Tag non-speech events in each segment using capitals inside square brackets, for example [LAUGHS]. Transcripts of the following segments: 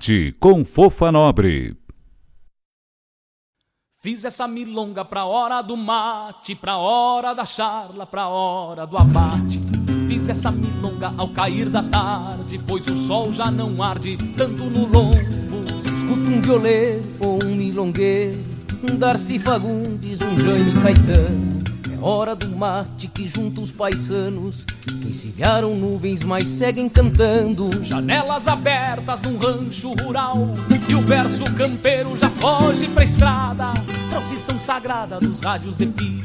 Mate com Fofa Nobre. Fiz essa milonga pra hora do mate, pra hora da charla, pra hora do abate. Fiz essa milonga ao cair da tarde, pois o sol já não arde tanto no lombo. Se escuta um violeiro ou um milongueiro, um Darcy Fagundes, um Jaime Caetano. Hora do mate que junta os paisanos, que encilharam nuvens, mas seguem cantando. Janelas abertas num rancho rural, e o verso campeiro já foge pra estrada. Procissão sagrada dos rádios de pilha,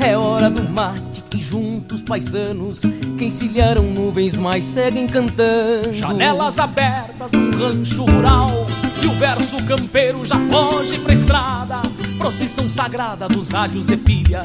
é hora do mate que junta os paisanos, que encilharam nuvens, mas seguem cantando. Janelas abertas num rancho rural, e o verso campeiro já foge pra estrada. Procissão sagrada dos rádios de pilha,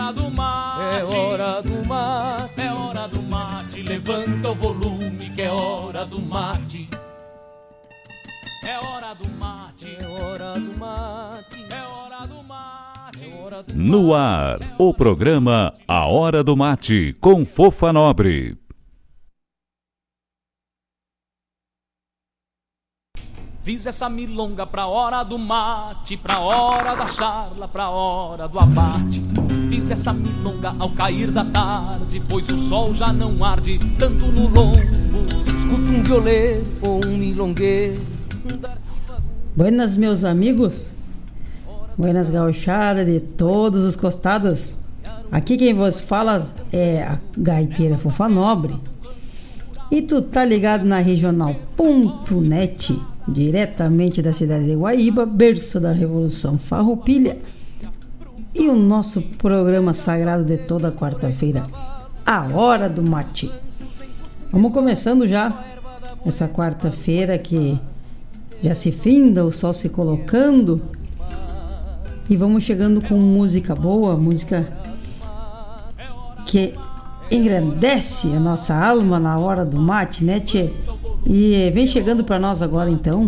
do mate. É hora do mate, É hora do mate é hora do mate. É hora do No ar, o programa A Hora do Mate com Fofa Nobre. Fiz essa milonga pra hora do mate, pra hora da charla, pra hora do abate. Fiz essa milonga ao cair da tarde, pois o sol já não arde tanto no lombo. Escuta um violeiro ou um Fagundes Buenas, meus amigos. Buenas gauchada de todos os costados. Aqui quem vos fala é a gaiteira Fofa Nobre. E tu tá ligado na regional.net, diretamente da cidade de Guaíba, berço da Revolução Farroupilha. E o nosso programa sagrado de toda quarta-feira, a Hora do Mate. Vamos começando já essa quarta-feira que já se finda, o sol se colocando. E vamos chegando com música boa, música que engrandece a nossa alma na hora do mate, né, tchê? E vem chegando para nós agora então.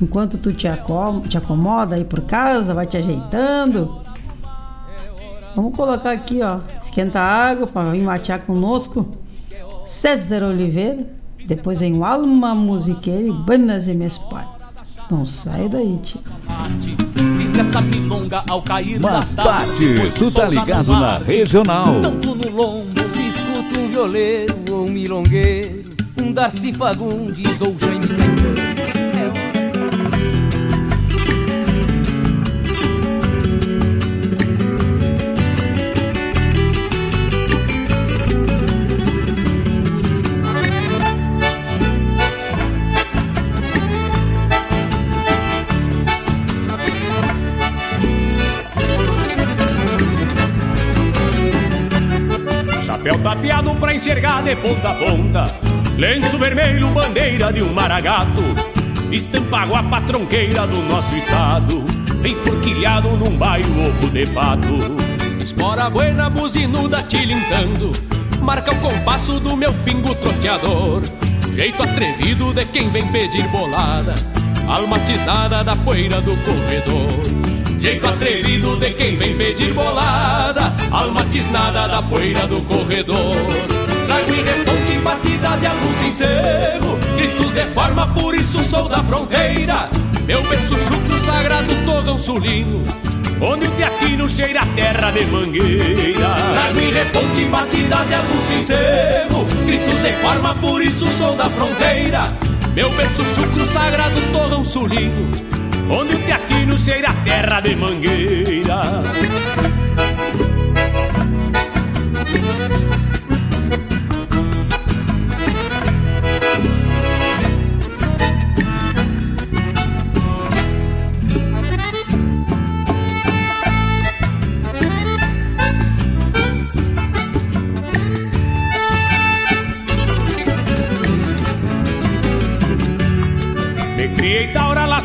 Enquanto tu te, acom te acomoda aí por casa, vai te ajeitando. Vamos colocar aqui, ó, esquenta a água para vir matear conosco. César Oliveira. Depois vem o Alma Musiqueira e Banas e Mespar. Não sai daí, tio. Mate. Fiz essa milonga ao cair Mas o tu tá ligado na regional. Tanto no lombo, Se escuta um violeiro ou um milongueiro Darcy Fagundes ou Jaime Chapéu tapeado pra enxergar de ponta a ponta. Lenço vermelho, bandeira de um maragato Estampa guapa tronqueira do nosso estado Enforquilhado num baio ovo de pato. Espora buena, buzinuda tilintando Marca o compasso do meu pingo troteador. Jeito atrevido de quem vem pedir bolada Alma tisnada da poeira do corredor. Jeito atrevido de quem vem pedir bolada Alma tisnada da poeira do corredor. Trago e reponte batidas de algum sincero Gritos de forma, por isso sou da fronteira. Meu berço chucro sagrado torrão sulino. Onde o teatino cheira a terra de mangueira. Trago e reponte batidas de algum sincero Gritos de forma, por isso sou da fronteira. Meu berço chucro sagrado torrão sulino. Onde o teatino cheira a terra de mangueira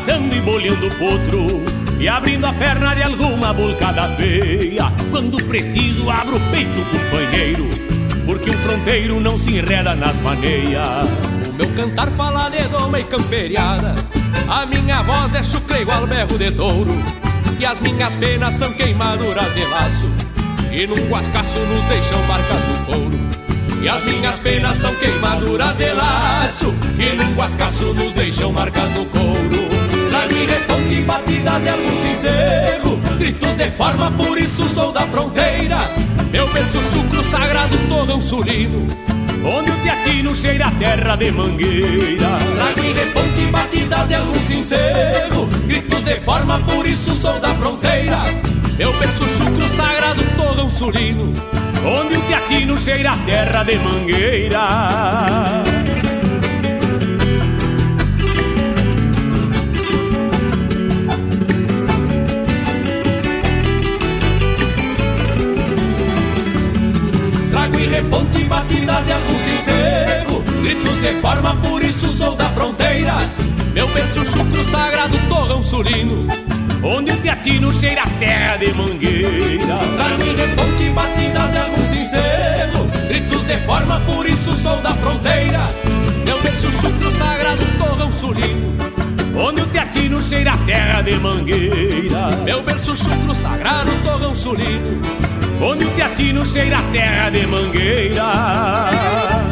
laçando e bolhando o potro E abrindo a perna de alguma bulcada feia. Quando preciso abro o peito, companheiro Porque um fronteiro não se enreda nas maneias. O meu cantar fala de doma e camperiada A minha voz é chucre igual berro de touro E as minhas penas são queimaduras de laço E num guascaço nos deixam marcas no couro. E as minhas penas são queimaduras de laço Que num guascaço nos deixam marcas no couro Trago e reponte batidas de algum sincero Gritos de forma, por isso sou da fronteira. Meu berço chucro sagrado torrão sulino Onde o teatino cheira a terra de mangueira. Trago e reponte batidas de algum sincero Gritos de forma, por isso sou da fronteira. Meu berço chucro sagrado torrão sulino Onde o teatino cheira a terra de mangueira reponte batidas de algum sincero. Gritos de forma, por isso sou da fronteira. Meu berço chucro sagrado torrão sulino Onde o teatino cheira a terra de mangueira. Trago e reponte batidas de algum sincero. Gritos de forma, por isso sou da fronteira. Meu berço chucro sagrado torrão sulino Onde o teatino cheira a terra de mangueira. Meu berço chucro sagrado torrão sulino Onde o teatino cheira a terra de mangueira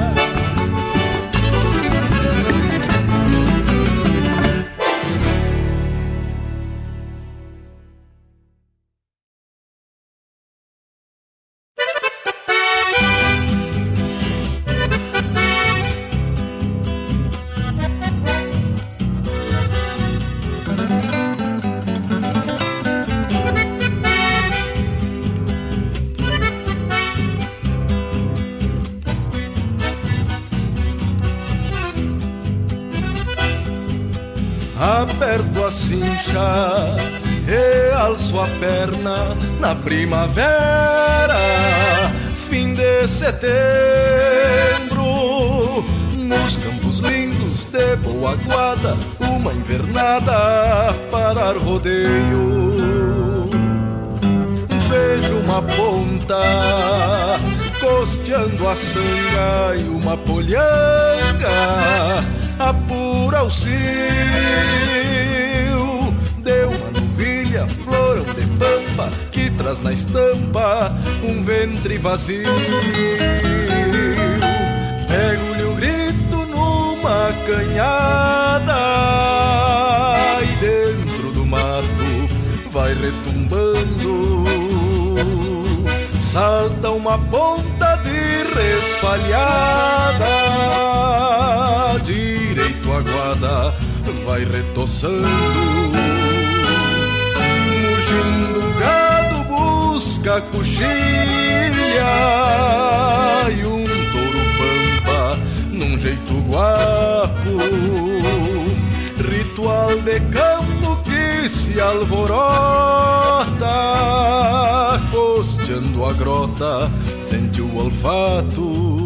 primavera, fim de setembro, nos campos lindos de boa guarda, uma invernada para rodeio. Vejo uma ponta costeando a sanga e uma polhanga apura o cio de uma novilha, florão traz na estampa um ventre vazio. Pego-lhe o grito numa canhada e dentro do mato vai retumbando. Salta uma ponta de resfalhada direito guarda vai retoçando. Busca coxilha e um touro pampa num jeito guapo. Ritual de campo que se alvorota, costeando a grota, sentiu o olfato.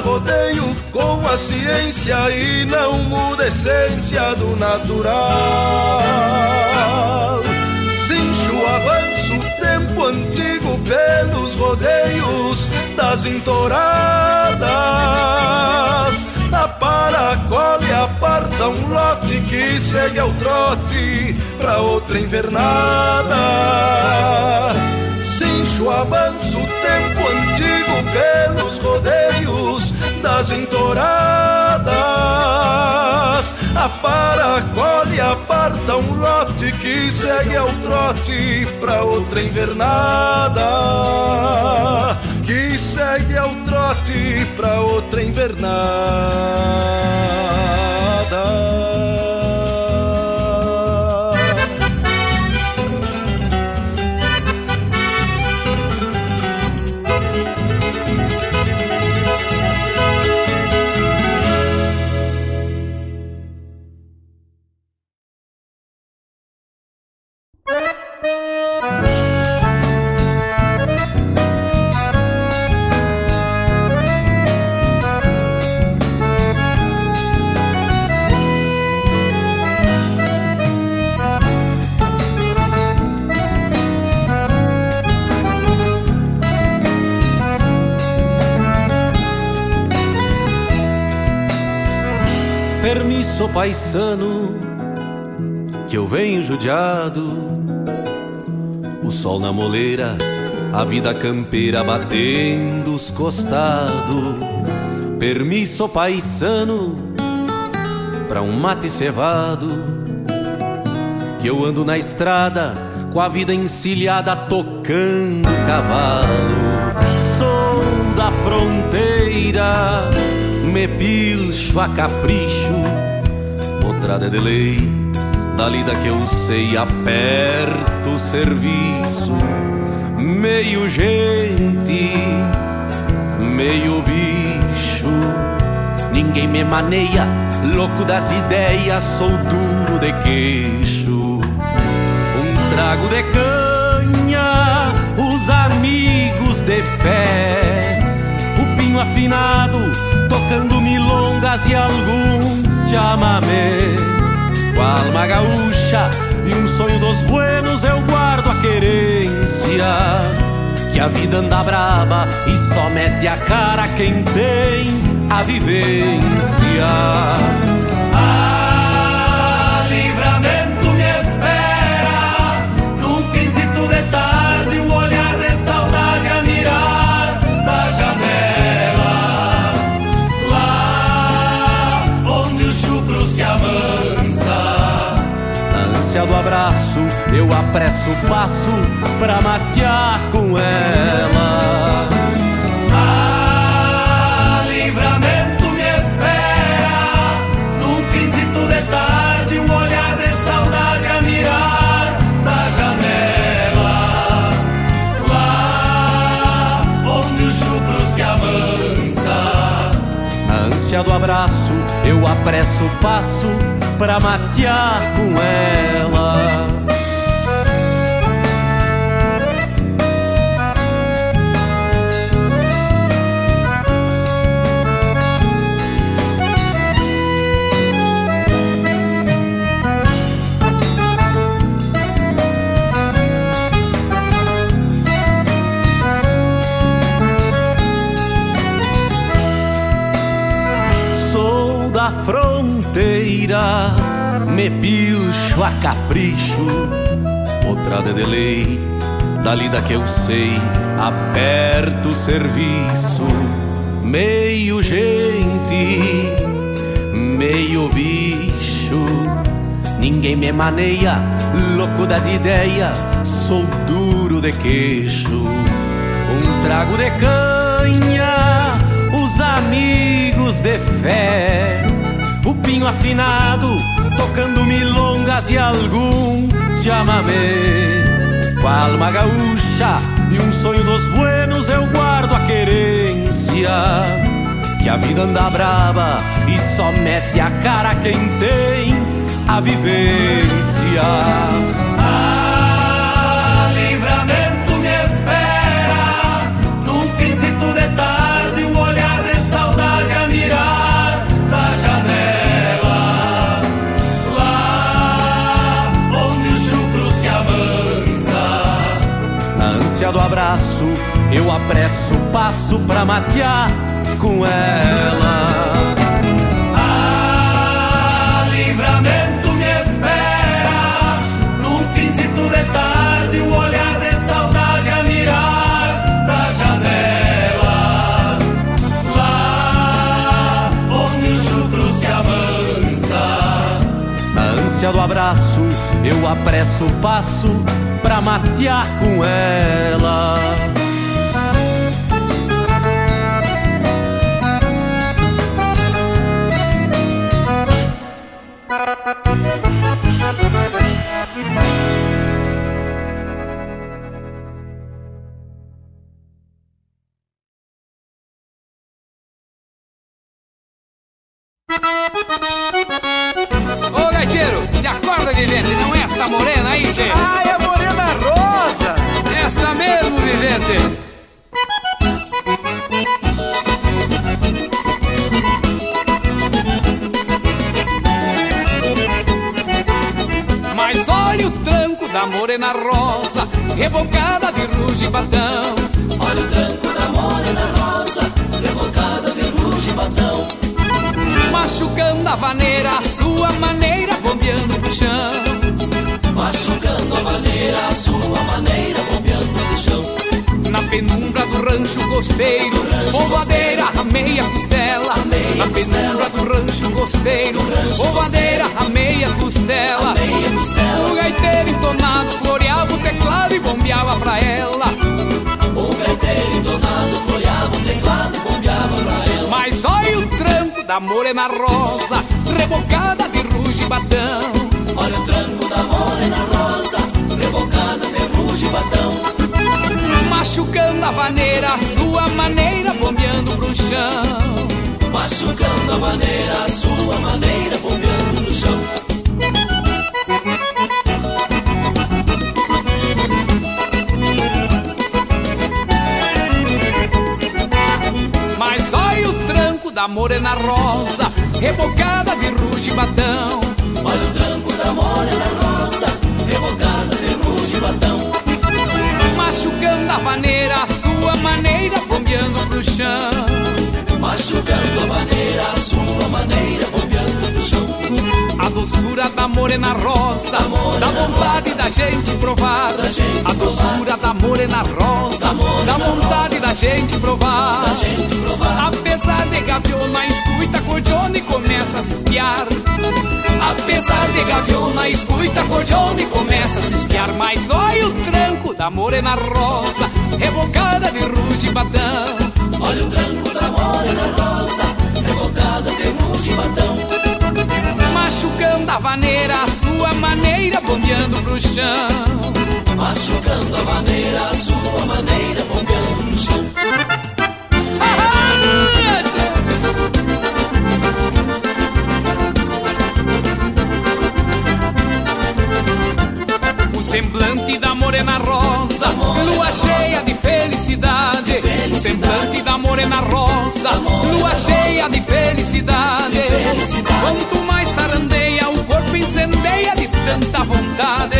rodeio com a ciência e não muda a essência do natural. Avanço o tempo antigo pelos rodeios das entoradas. Da paracola e aparta um lote que segue ao trote pra outra invernada. Avanço o tempo antigo pelos rodeios das entoradas. A paracola e aparta um lote que segue ao trote pra outra invernada. Que segue ao trote pra outra invernada. Permisso, paisano, que eu venho judiado. O sol na moleira, a vida campeira batendo os costados. Permisso, paisano, pra um mate cevado. Que eu ando na estrada com a vida encilhada tocando cavalo. Sou da fronteira me pilcho a capricho, mostrada de lei, da lida que eu sei, aperto o serviço, meio gente, meio bicho, ninguém me maneia, louco das ideias, sou duro de queixo, um trago de canha, os amigos de fé, o pinho afinado tocando milongas e algum chamamé. Com a alma gaúcha e um sonho dos buenos eu guardo a querência. Que a vida anda braba e só mete a cara quem tem a vivência. Ah, eu apresso o passo pra matear com ela. Ah, livramento me espera num finzito de tarde, um olhar de saudade a mirar da janela. Lá onde o chucro se avança. Na ânsia do abraço, eu apresso o passo pra matear com ela. Me pilcho a capricho, outra de lei, da que eu sei, aperto o serviço, meio gente, meio bicho. Ninguém me maneia, louco das ideias, sou duro de queixo. Um trago de canha, os amigos de fé, o pinho afinado tocando milongas e algum chamamé. Com a alma gaúcha e um sonho dos buenos eu guardo a querência. Que a vida anda brava e só mete a cara quem tem a vivência. Do abraço, eu apresso o passo pra matear com ela. Ah, livramento me espera, num finzito de tarde, um olhar de saudade a mirar da janela. Lá onde o chucro se avança. Na ânsia do abraço, eu apresso o passo pra matear com ela. Morena rosa, Da morena dá vontade rosa, da gente provar. Da gente provar. Apesar de gaviona, escuta cordiona e começa a se espiar. Apesar de gaviona, escuta cordiona e começa a se espiar. Mas olha o tranco da morena rosa, rebocada de ruge e batão. Olha o tranco da morena rosa, rebocada de ruge e batão. Machucando a vaneira, a sua maneira, bombeando pro chão. Machucando a maneira, a sua maneira, bombeando no chão. O semblante da morena rosa, lua cheia de felicidade. O semblante da morena rosa, lua cheia de felicidade. Quanto mais sarandeia, o corpo incendeia de tanta vontade.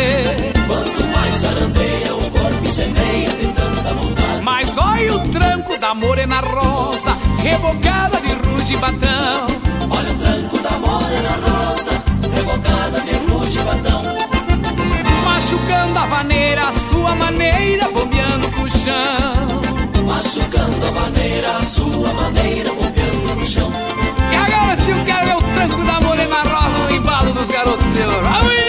Quanto mais sarandeia, o corpo incendeia de tanta vontade. Mas olha o tranco da morena rosa, rebocada de ruge e batão. Olha o tranco da morena rosa, rebocada de Machucando a vaneira, a sua maneira, bombeando pro chão. Machucando a vaneira, a sua maneira, bombeando pro chão. E agora se eu quero o tranco da morena rosa no embalo dos garotos de ouro.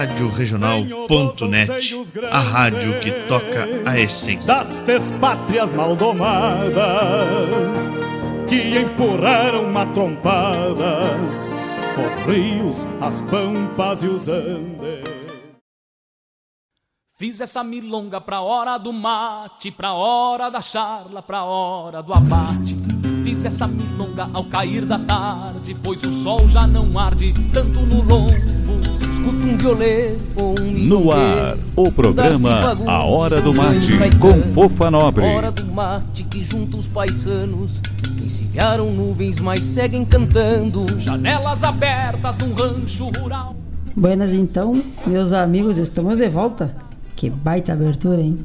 radioregional.net, a rádio que toca a essência das despátrias maldomadas que empurraram matrompadas os rios, as pampas e os andes. Fiz essa milonga pra hora do mate, pra hora da charla, pra hora do abate. Fiz essa milonga ao cair da tarde, pois o sol já não arde tanto no lombo. Escuto um violê ou um No ar, o programa A Hora do Mate, com Fofa Nobre. Hora do mate que junta os paisanos que encilharam nuvens, mas seguem cantando. Janelas abertas num rancho rural. Buenas então, meus amigos, estamos de volta. Que baita abertura, hein?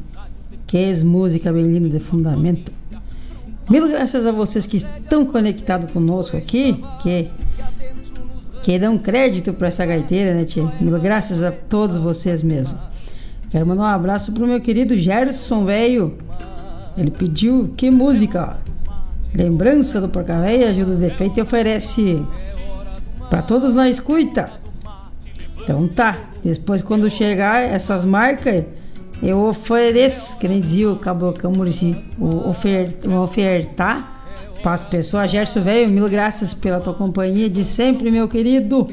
Que música bem linda de fundamento. Mil graças a vocês que estão conectados conosco aqui, que que dão crédito para essa gaiteira, né, tia? Graças a todos vocês mesmo. Quero mandar um abraço pro meu querido Gerson, velho. Ele pediu que música? Lembrança do Porca Véia, ajuda o defeito e oferece para todos na escuta. Então tá, depois quando chegar essas marcas, eu ofereço, que nem dizia o Cabocão Murici, ofertar para as pessoas. Gerson Velho, mil graças pela tua companhia de sempre, meu querido.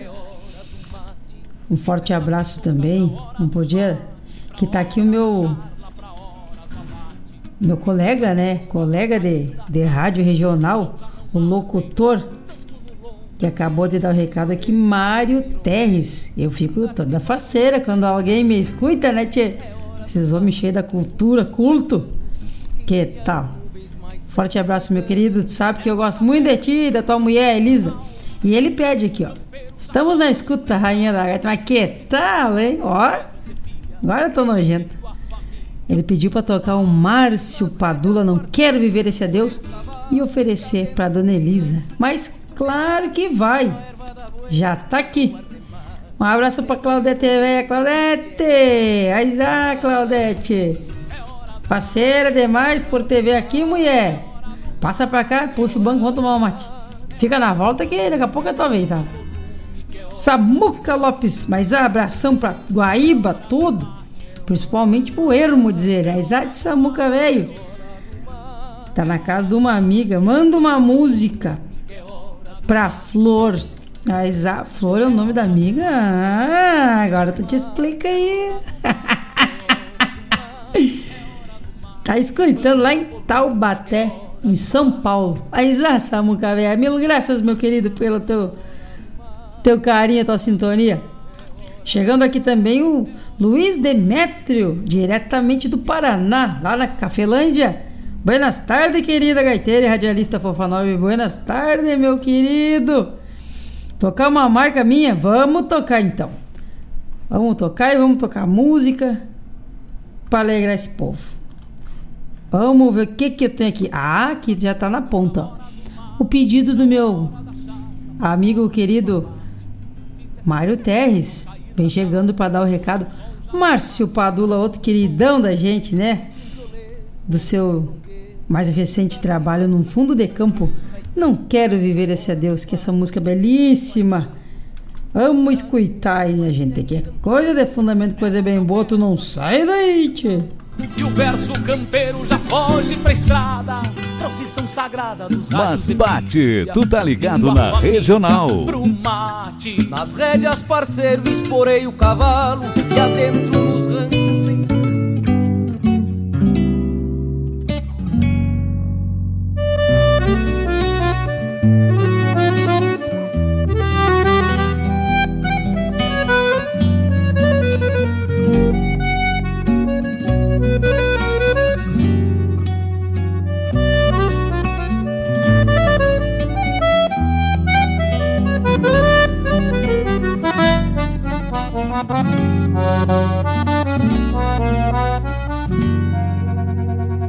Um forte abraço também. Não podia que tá aqui o meu meu colega, né? Colega de, de rádio regional, o locutor que acabou de dar o recado aqui, Mário Terres. Eu fico toda faceira quando alguém me escuta, né, tchê? Esses homens cheios da cultura, culto. Que tal? Forte abraço, meu querido. Tu sabe que eu gosto muito de ti, da tua mulher, Elisa. E ele pede aqui, ó. Estamos na escuta, rainha da gaita. Mas que tal, hein? Ó. Agora eu tô nojento. Ele pediu para tocar um Márcio Padula, Não Quero Viver Esse Adeus, e oferecer para dona Elisa. Mas claro que vai. Já tá aqui. Um abraço pra Claudete, velha Claudete! Aí, ah, Claudete! Parceira demais por TV aqui, mulher. Passa pra cá, puxa o banco, vamos tomar um mate. Fica na volta que daqui a pouco é tua vez, sabe? Samuca Lopes, mas abração pra Guaíba, tudo. Principalmente pro Ermo, dizer. A Isaac Samuca, velho. Tá na casa de uma amiga. Manda uma música pra Flor. A Isa... Flor é o nome da amiga? Ah, agora tu te explica aí. [LAUGHS] tá escutando lá em Taubaté, em São Paulo. A Isa Samuca, velho. Mil graças, meu querido, pelo teu, teu carinho, tua sintonia. Chegando aqui também o Luiz Demétrio, diretamente do Paraná, lá na Cafelândia. Buenas tardes, querida gaiteira e radialista Fofa 9. Buenas tardes, meu querido. Tocar uma marca minha? Vamos tocar então. Vamos tocar e vamos tocar música para alegrar esse povo. Vamos ver o que, que eu tenho aqui. Ah, aqui já tá na ponta. O pedido do meu amigo querido Mário Terres. Vem chegando para dar o recado. Márcio Padula, outro queridão da gente, né? Do seu mais recente trabalho no fundo de campo. Não quero viver esse adeus, que essa música é belíssima. Vamos escutar aí, minha gente, que é coisa de fundamento, coisa bem boa, tu não sai daí, tchê. E o verso campeiro já foge pra estrada. Procissão sagrada dos Mas bate, tu tá ligado na regional. Pro mate Nas rédeas parceiro esporei o cavalo. E adentro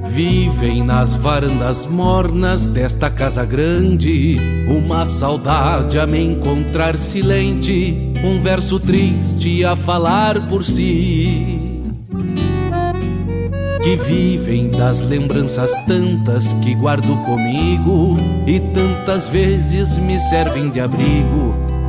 Vivem nas varandas mornas desta casa grande. Uma saudade a me encontrar silente. Um verso triste a falar por si. Que vivem das lembranças tantas que guardo comigo. E tantas vezes me servem de abrigo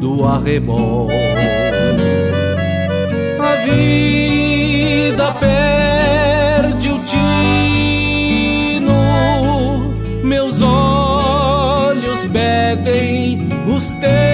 do arrebol. A vida perde o tino, meus olhos pedem os teus.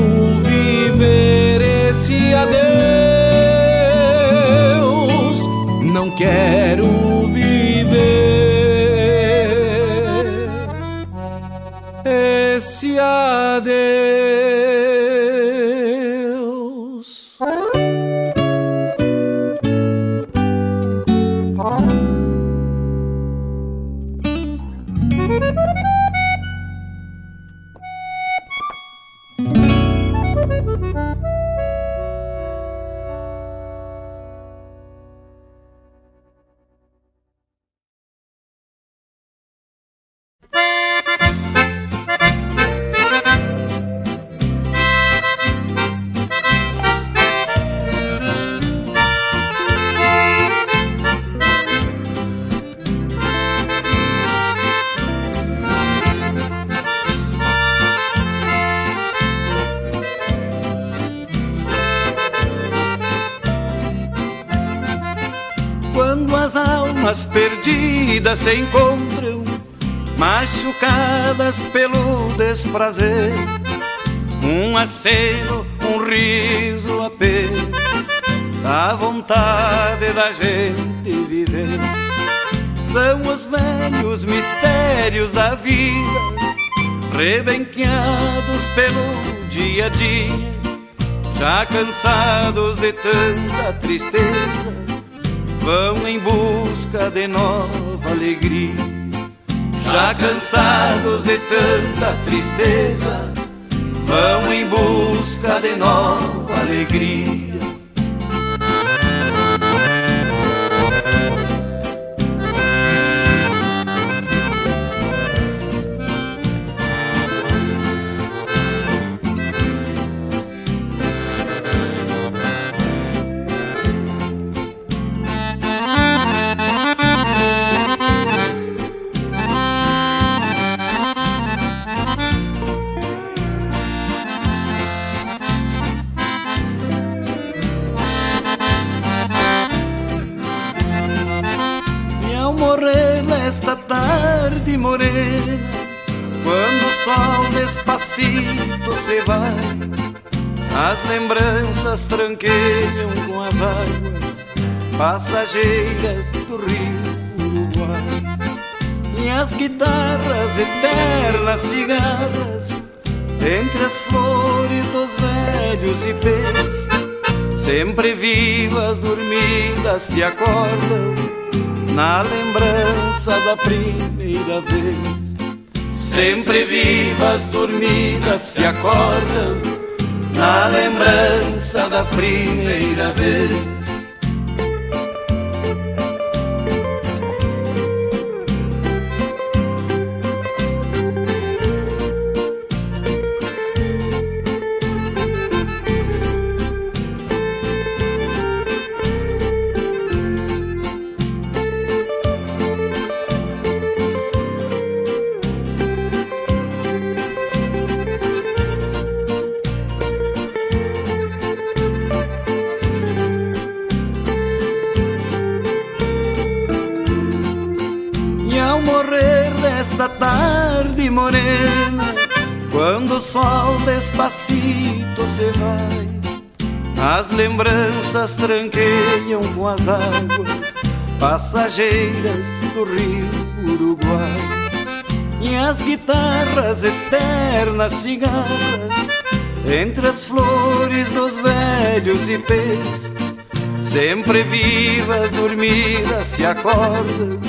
quero encontram, machucadas pelo desprazer, um aceno, um riso a vontade da gente viver. São os velhos mistérios da vida, rebenqueados pelo dia a dia, já cansados de tanta tristeza vão em busca de nova alegria. Já cansados de tanta tristeza, vão em busca de nova alegria. Tranqueiam com as águas passageiras do rio Uruguai. E as guitarras eternas cigarras, entre as flores dos velhos ipês, sempre vivas, dormidas, se acordam na lembrança da primeira vez. Sempre vivas, dormidas, se acordam na lembrança da primeira vez. Lembranças tranqueiam com as águas passageiras do rio Uruguai. E as guitarras eternas cigarras, entre as flores dos velhos ipês, sempre vivas, dormidas, se acordam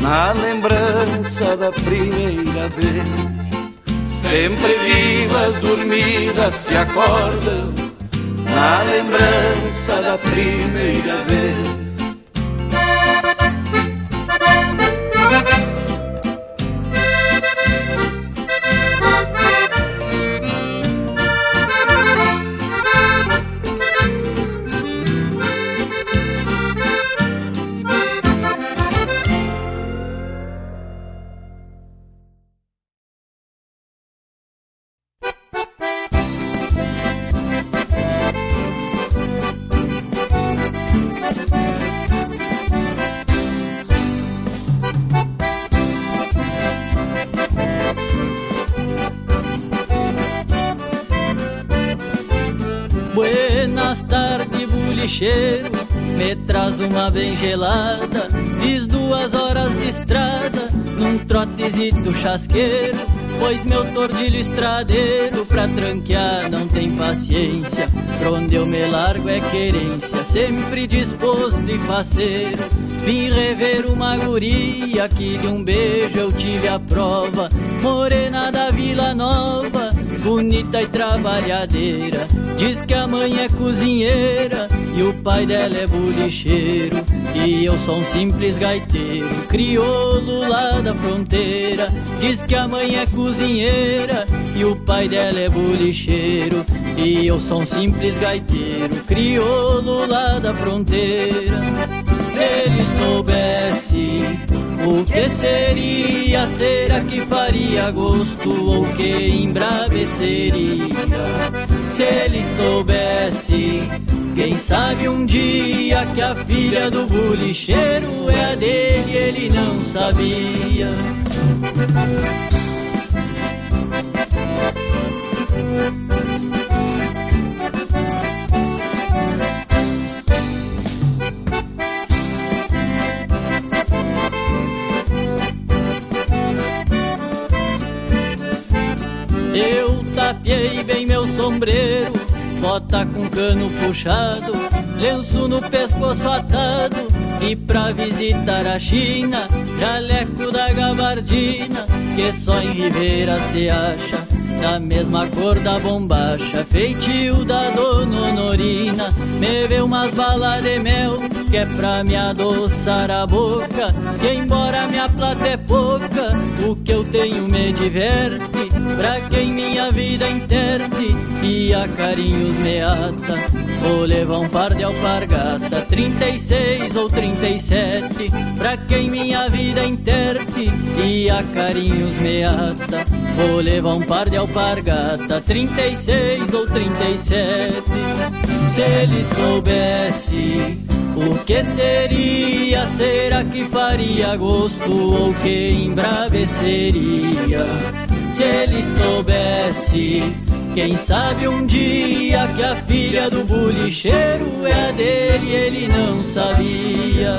na lembrança da primeira vez. Sempre vivas, dormidas, se acordam na lembrança da primeira vez. Bem gelada. Fiz duas horas de estrada num trotezito chasqueiro. Pois meu tordilho estradeiro pra tranquear não tem paciência. Pra onde eu me largo é querência, sempre disposto e faceiro. Vim rever uma guria que de um beijo eu tive a prova. Morena da Vila Nova, bonita e trabalhadeira. Diz que a mãe é cozinheira e o pai dela é bolicheiro. E eu sou um simples gaiteiro, crioulo lá da fronteira. Diz que a mãe é cozinheira e o pai dela é bolicheiro. E eu sou um simples gaiteiro, crioulo lá da fronteira. Se ele soubesse o que seria, será que faria gosto ou que embraveceria? Se ele soubesse, quem sabe um dia que a filha do bolicheiro é a dele, ele não sabia. Eu tapiei bem meu sombreiro, bota com cano puxado, lenço no pescoço atado, e pra visitar a China, jaleco da gabardina, que só em Ribeira se acha, da mesma cor da bombacha, feitio da dona Honorina, me vê umas balas de mel, que é pra me adoçar a boca, que embora minha plata é pouca, o que eu tenho me diverte, pra quem minha vida interte, e a carinhos me ata. Vou levar um par de alpargata, 36 ou 37, pra quem minha vida interte, e a carinhos me ata. Vou levar um par de alpargata, 36 ou 37. Se ele soubesse o que seria, será que faria gosto ou que embraveceria? Se ele soubesse, quem sabe um dia que a filha do bolicheiro é a dele, ele não sabia.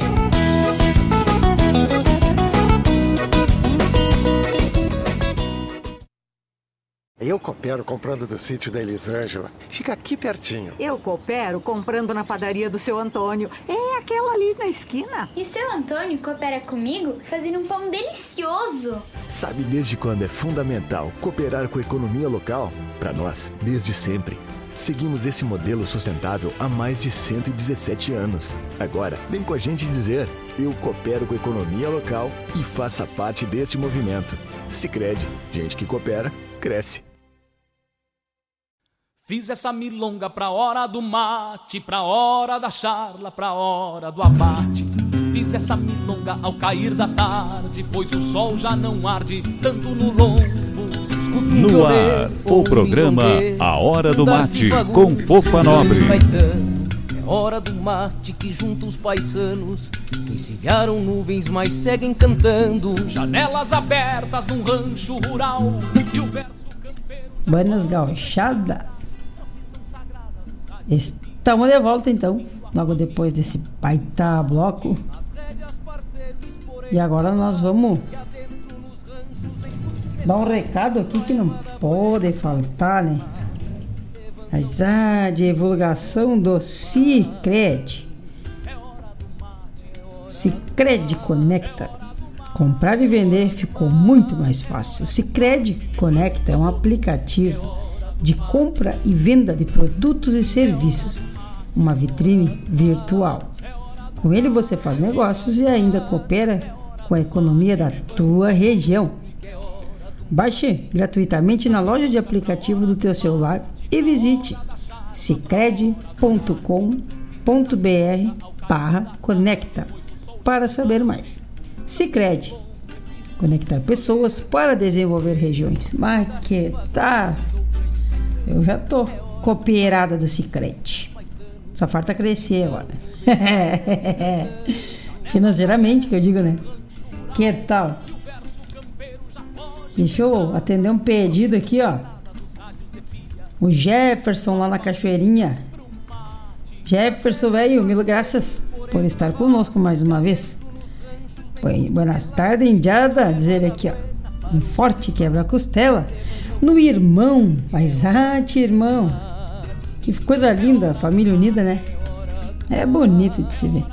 Eu coopero comprando do sítio da Elisângela. Fica aqui pertinho. Eu coopero comprando na padaria do seu Antônio. É aquela ali na esquina. E seu Antônio coopera comigo fazendo um pão delicioso. Sabe desde quando é fundamental cooperar com a economia local? Para nós, desde sempre. Seguimos esse modelo sustentável há mais de 117 anos. Agora, vem com a gente dizer: eu coopero com a economia local e faça parte deste movimento. Sicredi, gente que coopera, cresce. Fiz essa milonga pra hora do mate, pra hora da charla, pra hora do abate. Fiz essa milonga ao cair da tarde, pois o sol já não arde tanto no lombo. Escuto um No ar, o programa A Hora do Mate, com Fofa Nobre. É hora do mate que junta os paisanos que encilharam nuvens, mas seguem cantando. Janelas abertas num rancho rural e o verso Buenas gauchada. Estamos de volta então, logo depois desse baita bloco. E agora nós vamos dar um recado aqui que não pode faltar, né? Mas a divulgação do Cicred. Cicred Conecta. Comprar e vender ficou muito mais fácil. O Sicredi Conecta é um aplicativo de compra e venda de produtos e serviços, uma vitrine virtual. Com ele você faz negócios e ainda coopera com a economia da tua região. Baixe gratuitamente na loja de aplicativo do teu celular e visite cicred.com.br/conecta para saber mais. Cicred conectar pessoas para desenvolver regiões. Mas que tá. Eu já tô cooperada do Cicred. Só falta crescer agora. [LAUGHS] Financeiramente, que eu digo, né? Que tal? Deixa eu atender um pedido aqui, ó. O Jefferson lá na Cachoeirinha. Jefferson, velho, mil graças por estar conosco mais uma vez. Buenas tardes, indiada. Dizer aqui, ó. Um forte quebra-costela no irmão. Paisate, irmão. Que coisa linda, família unida, né? É bonito de se ver.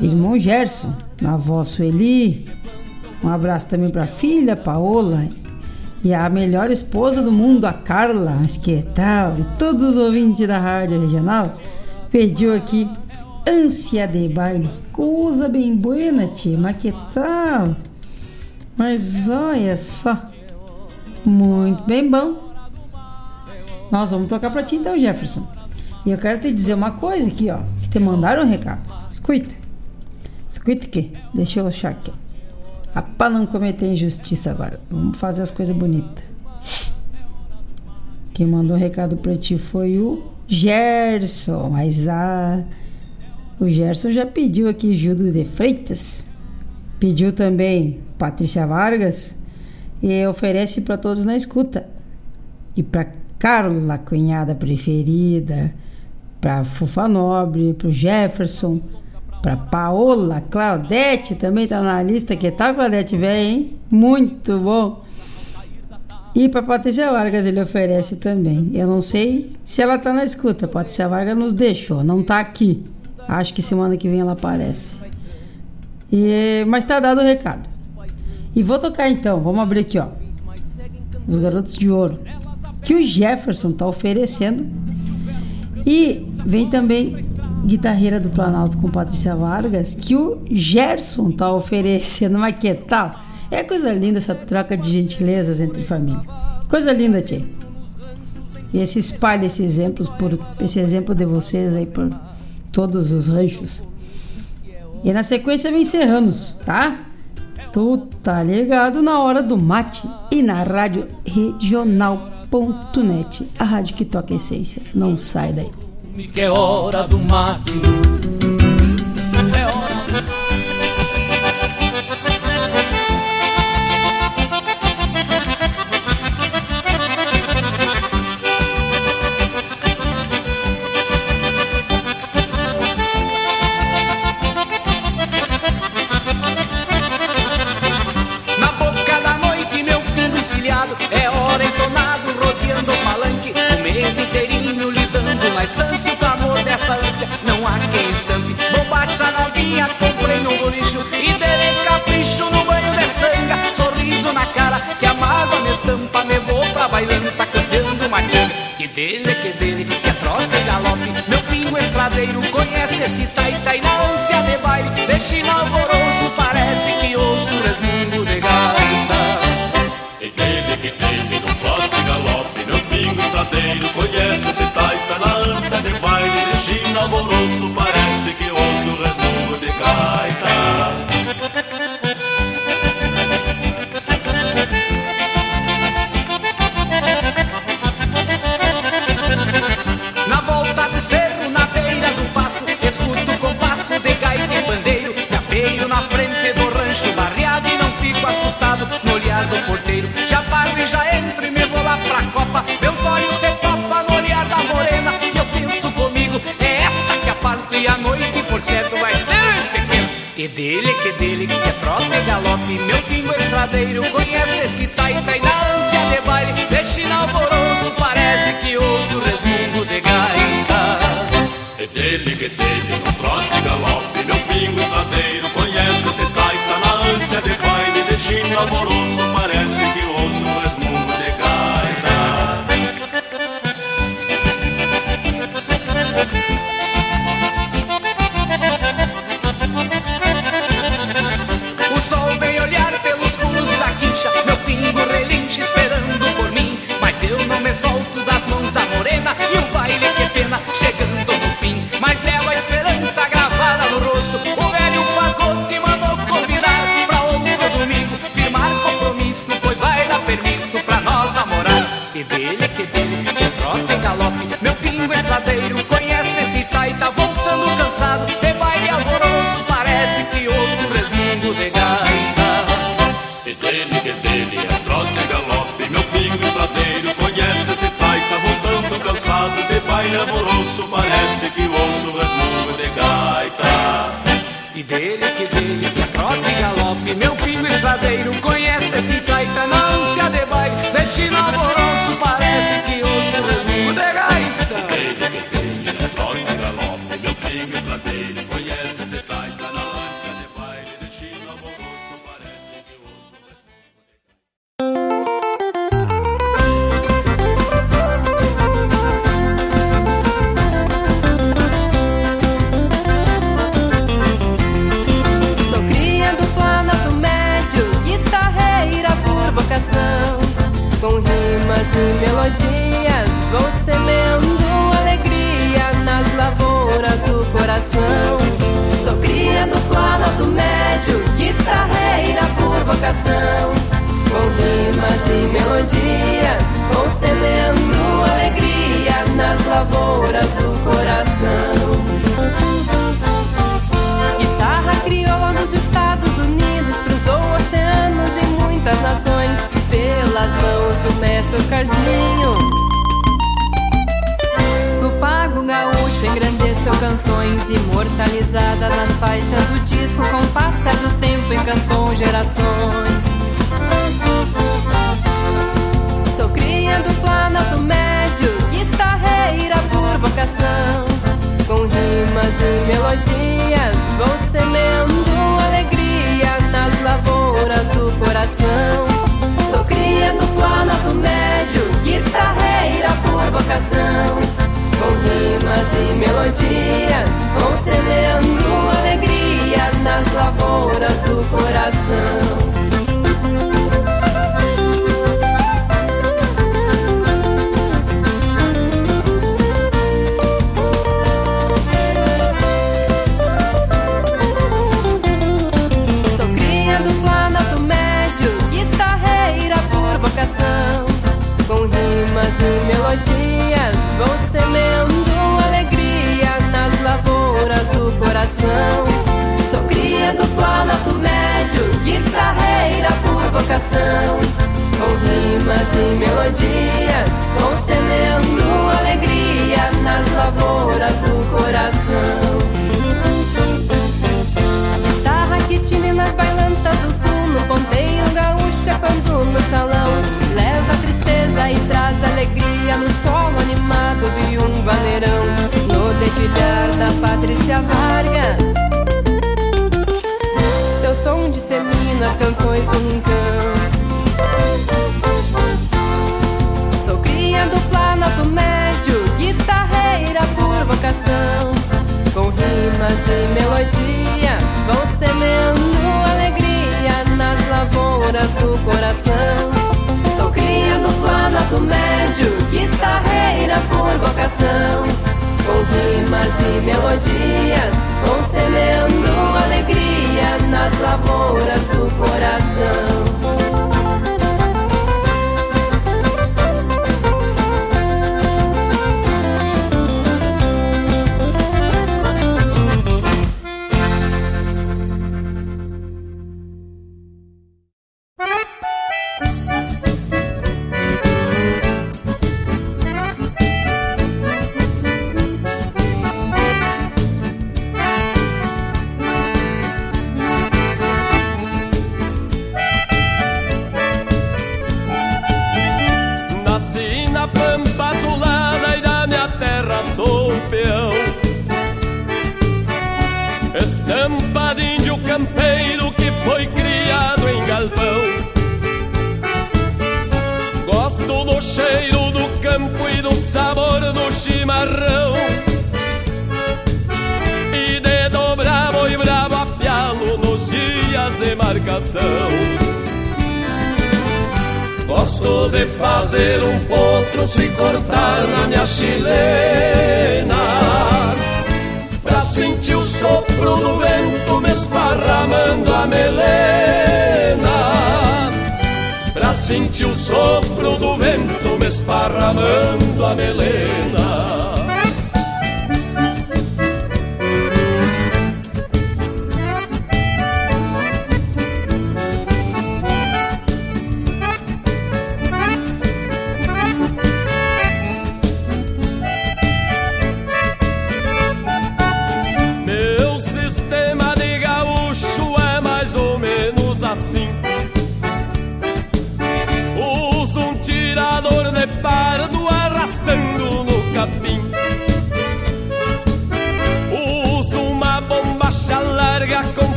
Irmão Gerson, na avó Sueli. Um abraço também pra filha, Paola. E a melhor esposa do mundo, a Carla. Mas que tal? E todos os ouvintes da Rádio Regional pediu aqui ânsia de baile. Coisa bem buena, tia, mas que tal? Mas olha só, muito bem bom. Nós vamos tocar pra ti então, Jefferson. E eu quero te dizer uma coisa aqui, ó. Que te mandaram um recado. Escuta. Escuta aqui. Deixa eu achar aqui. Ah, pra não cometer injustiça agora. Vamos fazer as coisas bonitas. Quem mandou um recado pra ti foi o Gerson. Mas a. Ah, o Gerson já pediu aqui Gildo de Freitas, pediu também Patrícia Vargas e oferece para todos na escuta. E para Carla, cunhada preferida, para Fufa Nobre, para o Jefferson, para Paola, Claudete também está na lista. Que tal, Claudete, velho, hein? Muito bom. E para Patrícia Vargas ele oferece também. Eu não sei se ela está na escuta. Patrícia Vargas nos deixou, não está aqui. Acho que semana que vem ela aparece. E, mas tá dado o recado. E vou tocar então, vamos abrir aqui, ó. Os Garotos de Ouro. Que o Jefferson tá oferecendo. E vem também Guitarreira do Planalto com Patrícia Vargas, que o Gerson tá oferecendo. Mas que tal? É coisa linda essa troca de gentilezas entre família. Coisa linda, tia. E esse espalhe esses exemplos por esse exemplo de vocês aí por todos os ranchos. E na sequência vem Serranos, tá? Tu tá ligado na hora do mate e na rádio regional.net, a rádio que toca essência. Não sai daí. Que é hora do mate. Estradeiro conhece esse taita e na ânsia de baile, destino alvoroço, parece que dele, que dele, que é trota e galope. Meu pingo estradeiro conhece esse taita e na ânsia de baile, destino alvoroço, parece que ouço o resmungo de gaita. É dele, que dele, no trota e galope. Meu pingo estradeiro conhece esse taita na ânsia de baile, destino alvoroço, mãos da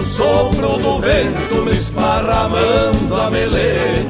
o sopro do vento me esparramando a melena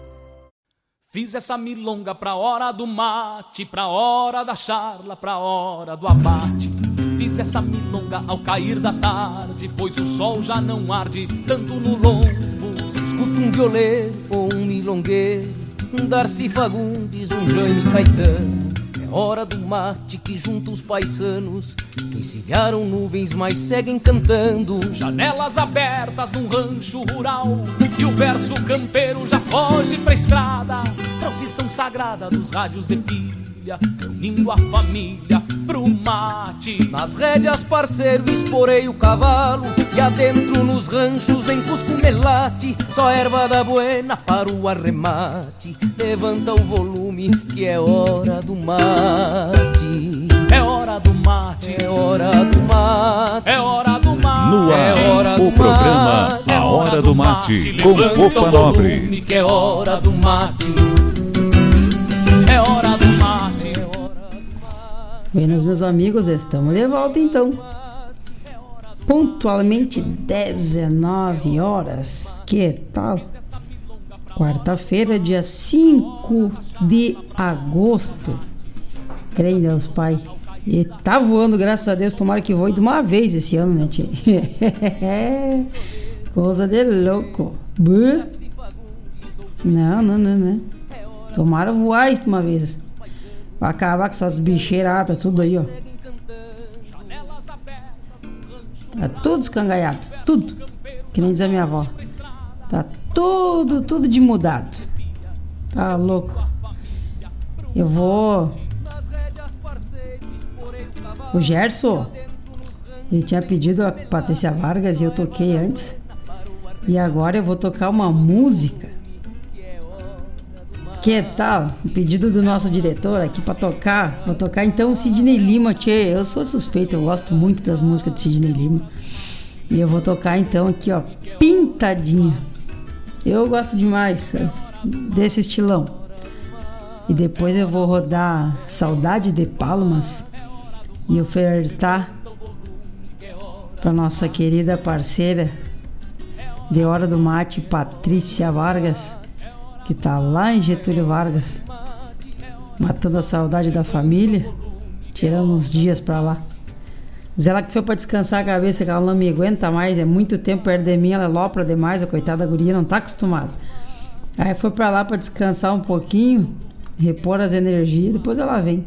Fiz essa milonga pra hora do mate, pra hora da charla, pra hora do abate. Fiz essa milonga ao cair da tarde, pois o sol já não arde tanto no lombo. Escuta um violeiro ou um milongueiro, um Darcy Fagundes, um Jaime Caetano. Hora do mate que junta os paisanos, que encilharam nuvens, mas seguem cantando. Janelas abertas num rancho rural, e o verso campeiro já foge pra estrada. Procissão sagrada dos rádios de pilha, reunindo a família pro mate. Nas rédeas, parceiro, esporei o cavalo, e adentro nos ranchos nem cusco melate, só erva da buena para o arremate. Levanta o volume, que é hora do mate. É hora do mate, é hora do mate, é hora do mate. No ar, é hora do o programa mate, A Hora do Mate, com Levanta Fofa o Nobre. volume, que é hora do mate. É hora do mate. Buenas, meus amigos, estamos de volta então. Pontualmente 19 horas. Que tal? Quarta-feira, dia 5 de agosto. Creio em Deus, Pai. E tá voando, graças a Deus. Tomara que voe de uma vez esse ano, né, tia? [LAUGHS] Coisa de louco. Não, não, não, não. Tomara voar isso de uma vez. Acabar com essas bicheiradas, tudo aí, ó. Tá tudo escangaiado, tudo. Que nem diz a minha avó. Tá tudo, tudo de mudado. Tá louco. Eu vou. O Gerson, ele tinha pedido a Patrícia Vargas e eu toquei antes. E agora eu vou tocar uma música. Que tal? Pedido do nosso diretor aqui pra tocar. Vou tocar então o Sidney Lima, tchê. Eu sou suspeito, eu gosto muito das músicas do Sidney Lima. E eu vou tocar então aqui, ó, Pintadinha. Eu gosto demais desse estilão. E depois eu vou rodar Saudade de Palmas e ofertar para nossa querida parceira de Hora do Mate, Patrícia Vargas, que tá lá em Getúlio Vargas, matando a saudade da família, tirando uns dias para lá. Diz ela que foi para descansar a cabeça, que ela não me aguenta mais, é muito tempo perto de mim, ela é lopra demais, a coitada da guria não tá acostumada. Aí foi para lá para descansar um pouquinho, repor as energias, depois ela vem.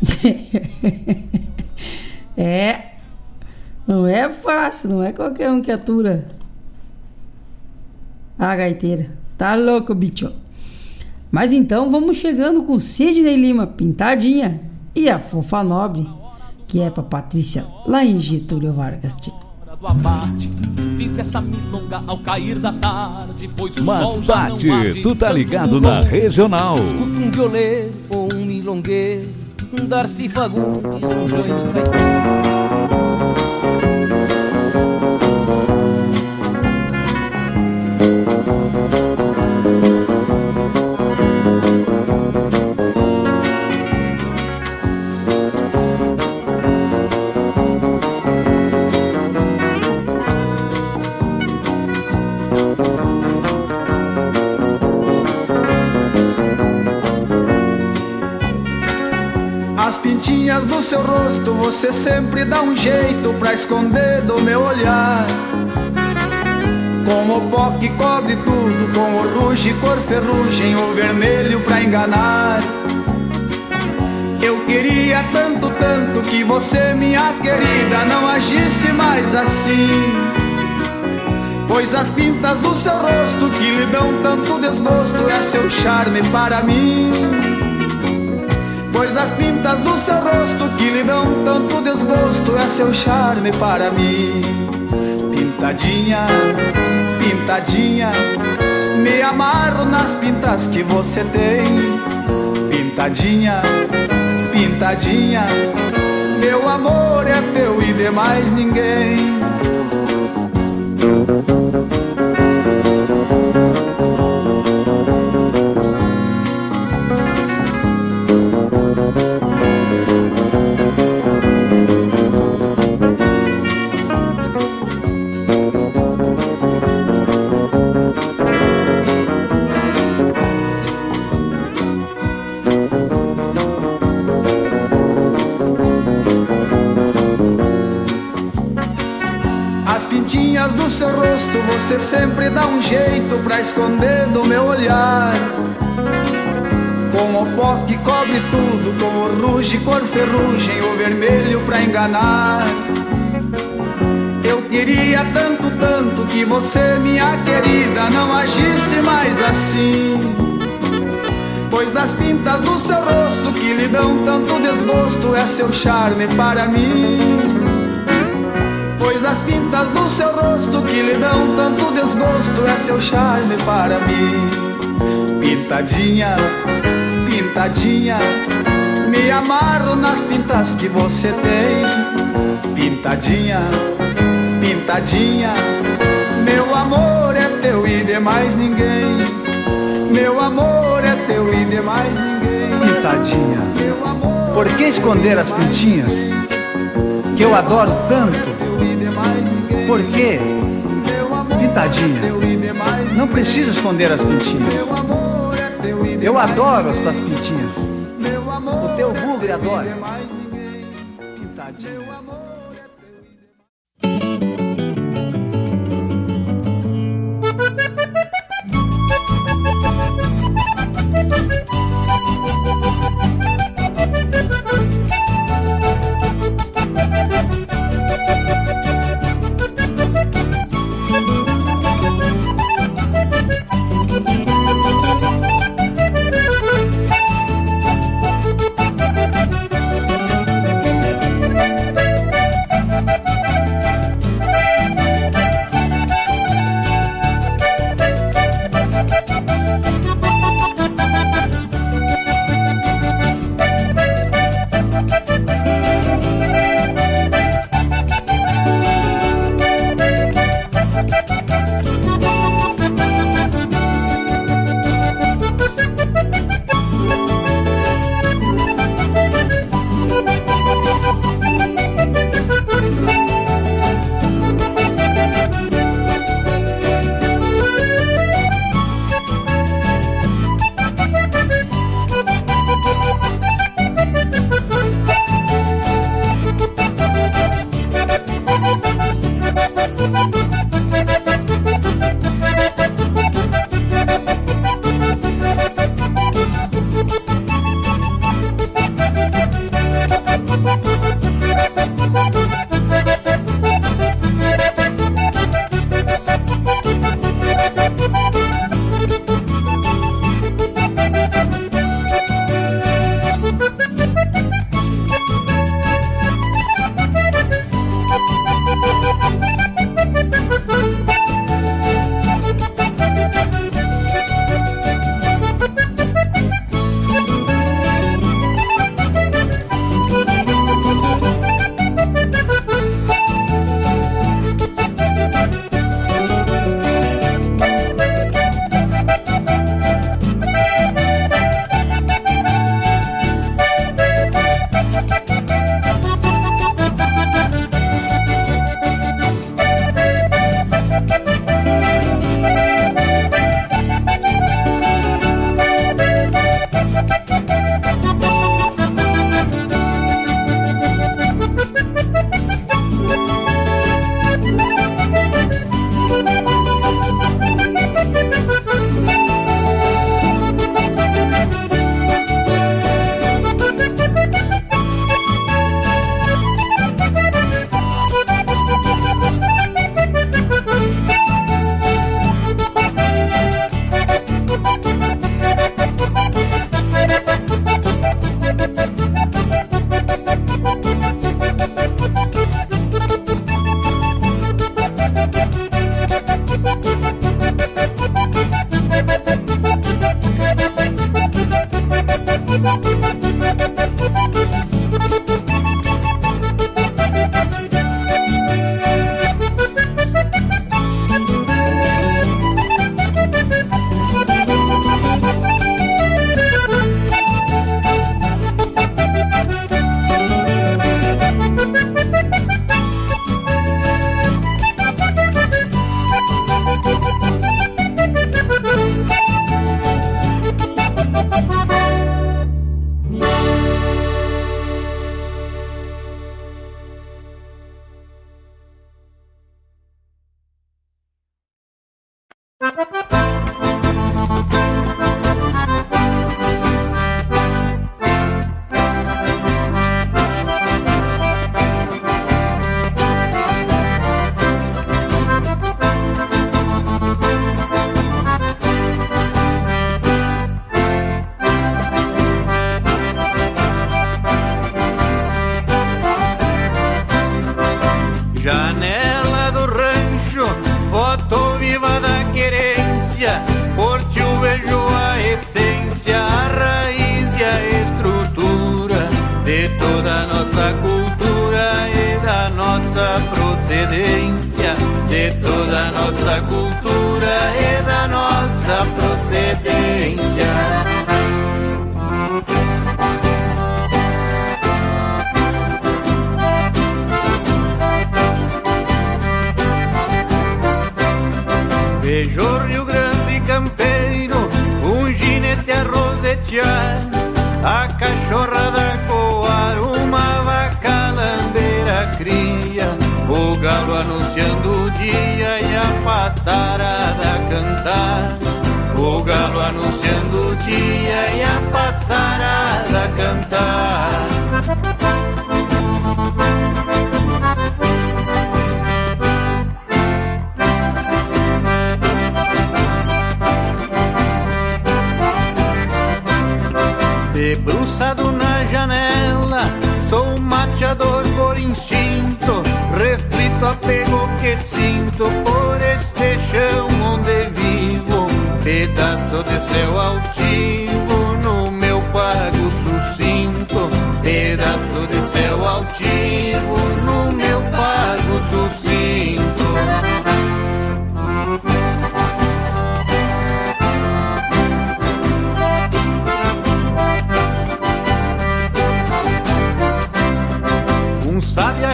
[LAUGHS] é, não é fácil, não é qualquer um que atura. A gaiteira, tá louco, bicho. Mas então vamos chegando com Sidney Lima, pintadinha, e a Fofa Nobre, que é pra Patrícia, lá em Getúlio Vargas. do abate. Fiz essa milonga ao cair da tarde, pois o sol Mas já não bate, arde tu tá ligado na lombo. regional. Escuta um violeiro ou um milongueiro, um Darcy Fagundes, um Caetano. Você sempre dá um jeito pra esconder do meu olhar. Como o pó que cobre tudo, com o ruge cor ferrugem, o vermelho pra enganar. Eu queria tanto tanto que você, minha querida, não agisse mais assim. Pois as pintas do seu rosto que lhe dão tanto desgosto é seu charme para mim. Pois as pintas do seu rosto que lhe dão tanto desgosto é seu charme para mim. Pintadinha, pintadinha, me amarro nas pintas que você tem. Pintadinha, pintadinha, meu amor é teu e de mais ninguém. Você sempre dá um jeito pra esconder do meu olhar. Com o pó que cobre tudo, com o ruge cor ferrugem, o vermelho pra enganar. Eu queria tanto, tanto que você, minha querida, não agisse mais assim. Pois as pintas do seu rosto que lhe dão tanto desgosto é seu charme para mim. Pois as pintas do seu rosto que lhe dão tanto desgosto é seu charme para mim. Pintadinha, pintadinha, me amarro nas pintas que você tem. Pintadinha, pintadinha, meu amor é teu e de mais ninguém. Meu amor é teu e de mais ninguém. Pintadinha, por que esconder as pintinhas? Que eu adoro tanto. Por quê? Pintadinha, não precisa esconder as pintinhas. Eu adoro as tuas pintinhas. O teu bugre adora.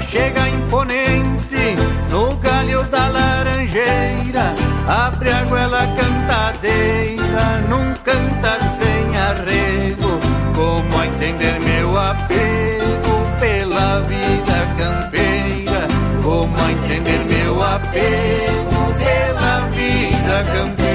Chega imponente no galho da laranjeira, abre a goela cantadeira num cantar sem arrego. Como entender meu apego pela vida campeira? Como entender meu apego pela vida campeira?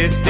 este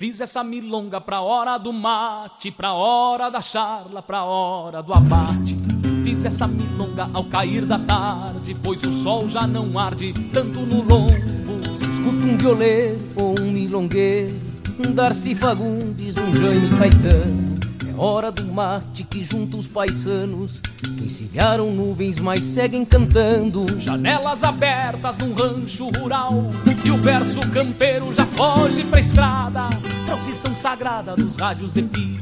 Fiz essa milonga pra hora do mate, pra hora da charla, pra hora do abate. Fiz essa milonga ao cair da tarde, pois o sol já não arde tanto no lombo. Escuta um violeiro ou um milongueiro, um Darcy Fagundes, um Jaime Caetano. É hora do mate que junta os paisanos, que encilharam nuvens, mas seguem cantando. Janelas abertas num rancho rural, e o verso campeiro já foge pra estrada. Procissão sagrada dos rádios de pilha,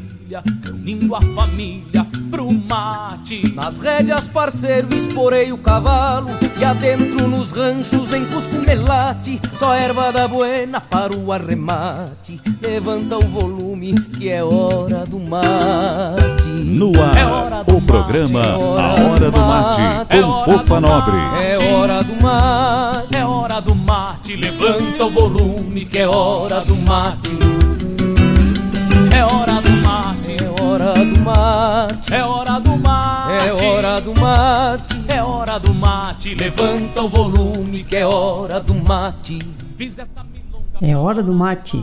reunindo a família pro mate. Nas rédeas, parceiro, esporei o cavalo E adentro nos ranchos nem cusco melate Só erva da buena para o arremate Levanta o volume que é hora do mate No ar, o programa A Hora do Mate, com Fofa Nobre. É hora do mate É hora do mate, levanta o volume que é hora do mate. É hora do mate, é hora do mate é hora do mate. É hora do mate É hora do mate, levanta o volume que é hora do mate. Fiz essa É hora do mate.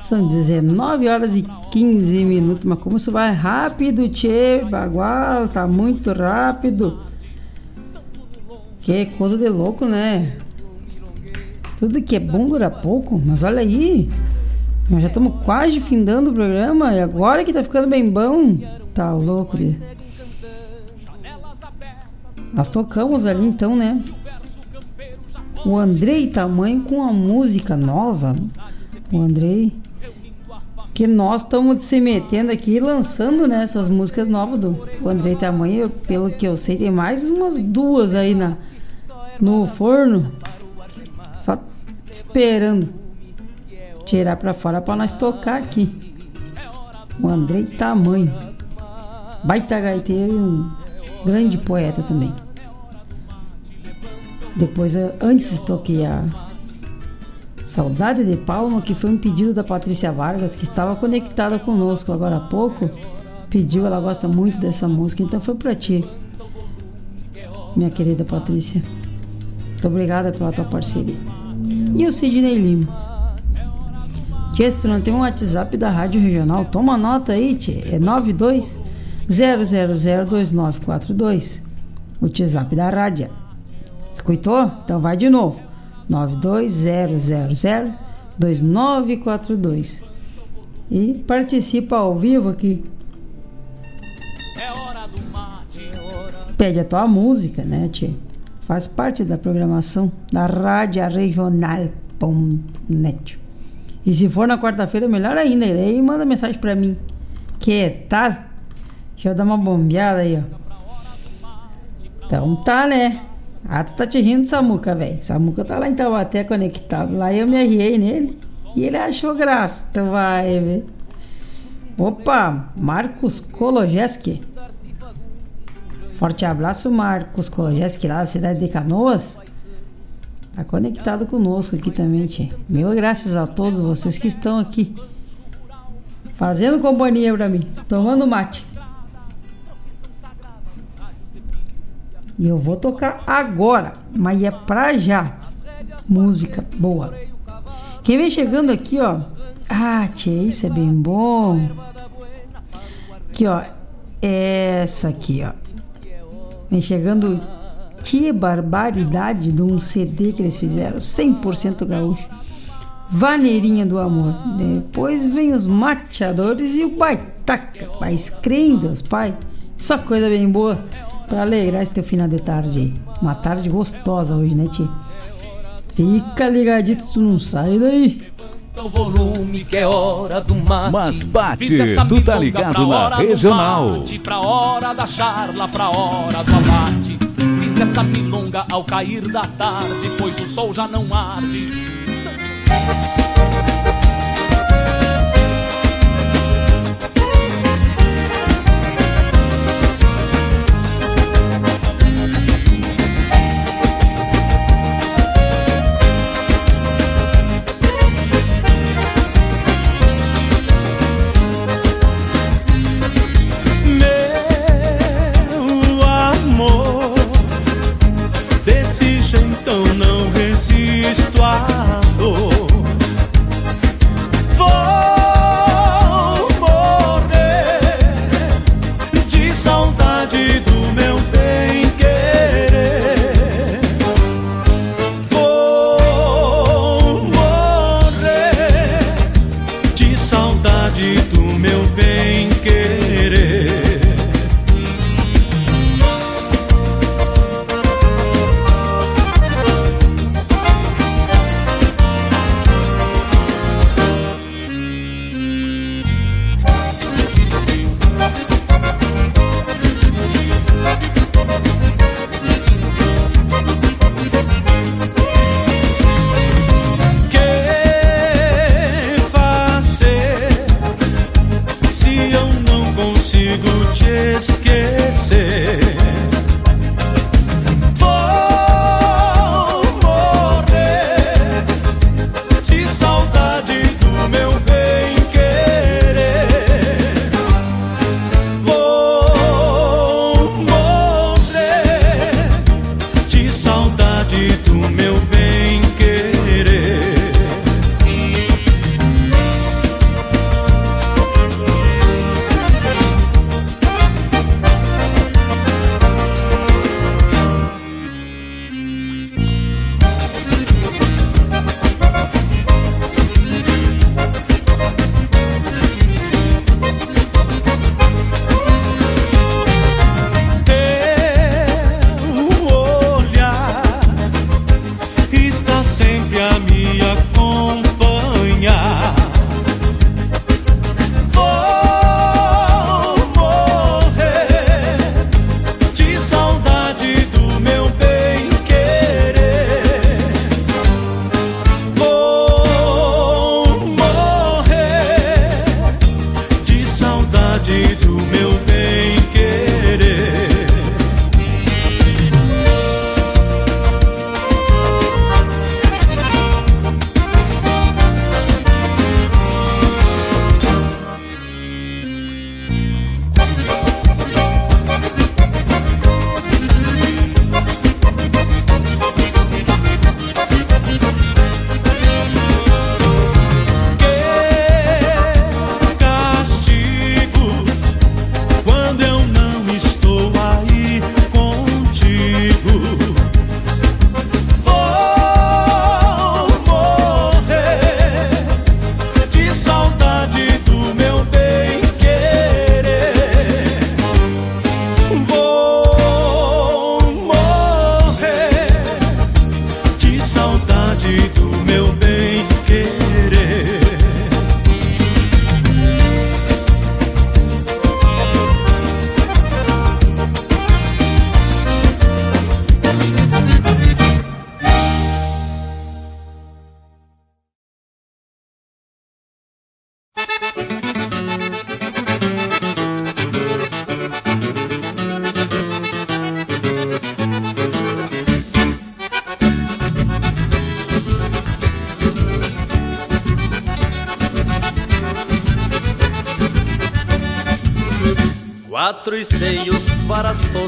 São 19 horas e 15 minutos. Mas como isso vai rápido, tchê, bagual, tá muito rápido. Que coisa de louco, né? Tudo que é bom dura pouco, mas olha aí. Nós já estamos quase findando o programa e agora que tá ficando bem bom. Tá louco? Nós tocamos ali então, né? O Andrei Tamanho com a música nova. O Andrei. Que nós estamos se metendo aqui lançando né, essas músicas novas do Andrei Tamanho. Pelo que eu sei, tem mais umas duas aí na, no forno. Só esperando tirar pra fora pra nós tocar aqui. O Andrei Tamanho. Baita gaiteiro e um grande poeta também. Depois, eu- antes toquei a Saudade de Palma, que foi um pedido da Patrícia Vargas, que estava conectada conosco agora há pouco. Pediu, ela gosta muito dessa música, então foi pra ti, minha querida Patrícia. Muito obrigada pela tua parceria. E o Sidney Lima. Tia, se tem um WhatsApp da Rádio Regional, toma nota aí, tia. É 92 0002942. O WhatsApp da rádio. Escutou? Então vai de novo. 920002942. E participa ao vivo aqui. Pede a tua música, né, tia? Faz parte da programação da Rádio Regional.net. E se for na quarta-feira, melhor ainda. E daí manda mensagem pra mim. Que tal? Deixa eu dar uma bombeada aí, ó. Então tá, né? Ah, tu tá te rindo, Samuca, velho. Samuca tá lá em Taubaté conectado. Lá eu me arriei nele. E ele achou graça. Tu vai ver. Opa, Marcos Kologeski. Forte abraço, Marcos Kologeski, lá da cidade de Canoas. Tá conectado conosco aqui também, tia. Mil graças a todos vocês que estão aqui. Fazendo companhia pra mim. Tomando mate. E eu vou tocar agora, mas é pra já. Música boa. Quem vem chegando aqui, ó. Ah, tia, isso é bem bom. Aqui, ó. Essa aqui, ó. Vem chegando Tia Barbaridade de um CD que eles fizeram, 100% gaúcho. Vaneirinha do Amor. Depois vem os mateadores e o baitaca. Mas creem, Deus Pai. Só coisa bem boa pra alegrar esse teu final de tarde. Uma tarde gostosa hoje, né, tia? Fica ligadito, tu não sai daí. O volume que é hora do mate. Mas bate, tu tá ligado na regional. mate, pra hora da charla, pra hora do abate. Fiz essa milonga ao cair da tarde, pois o sol já não arde.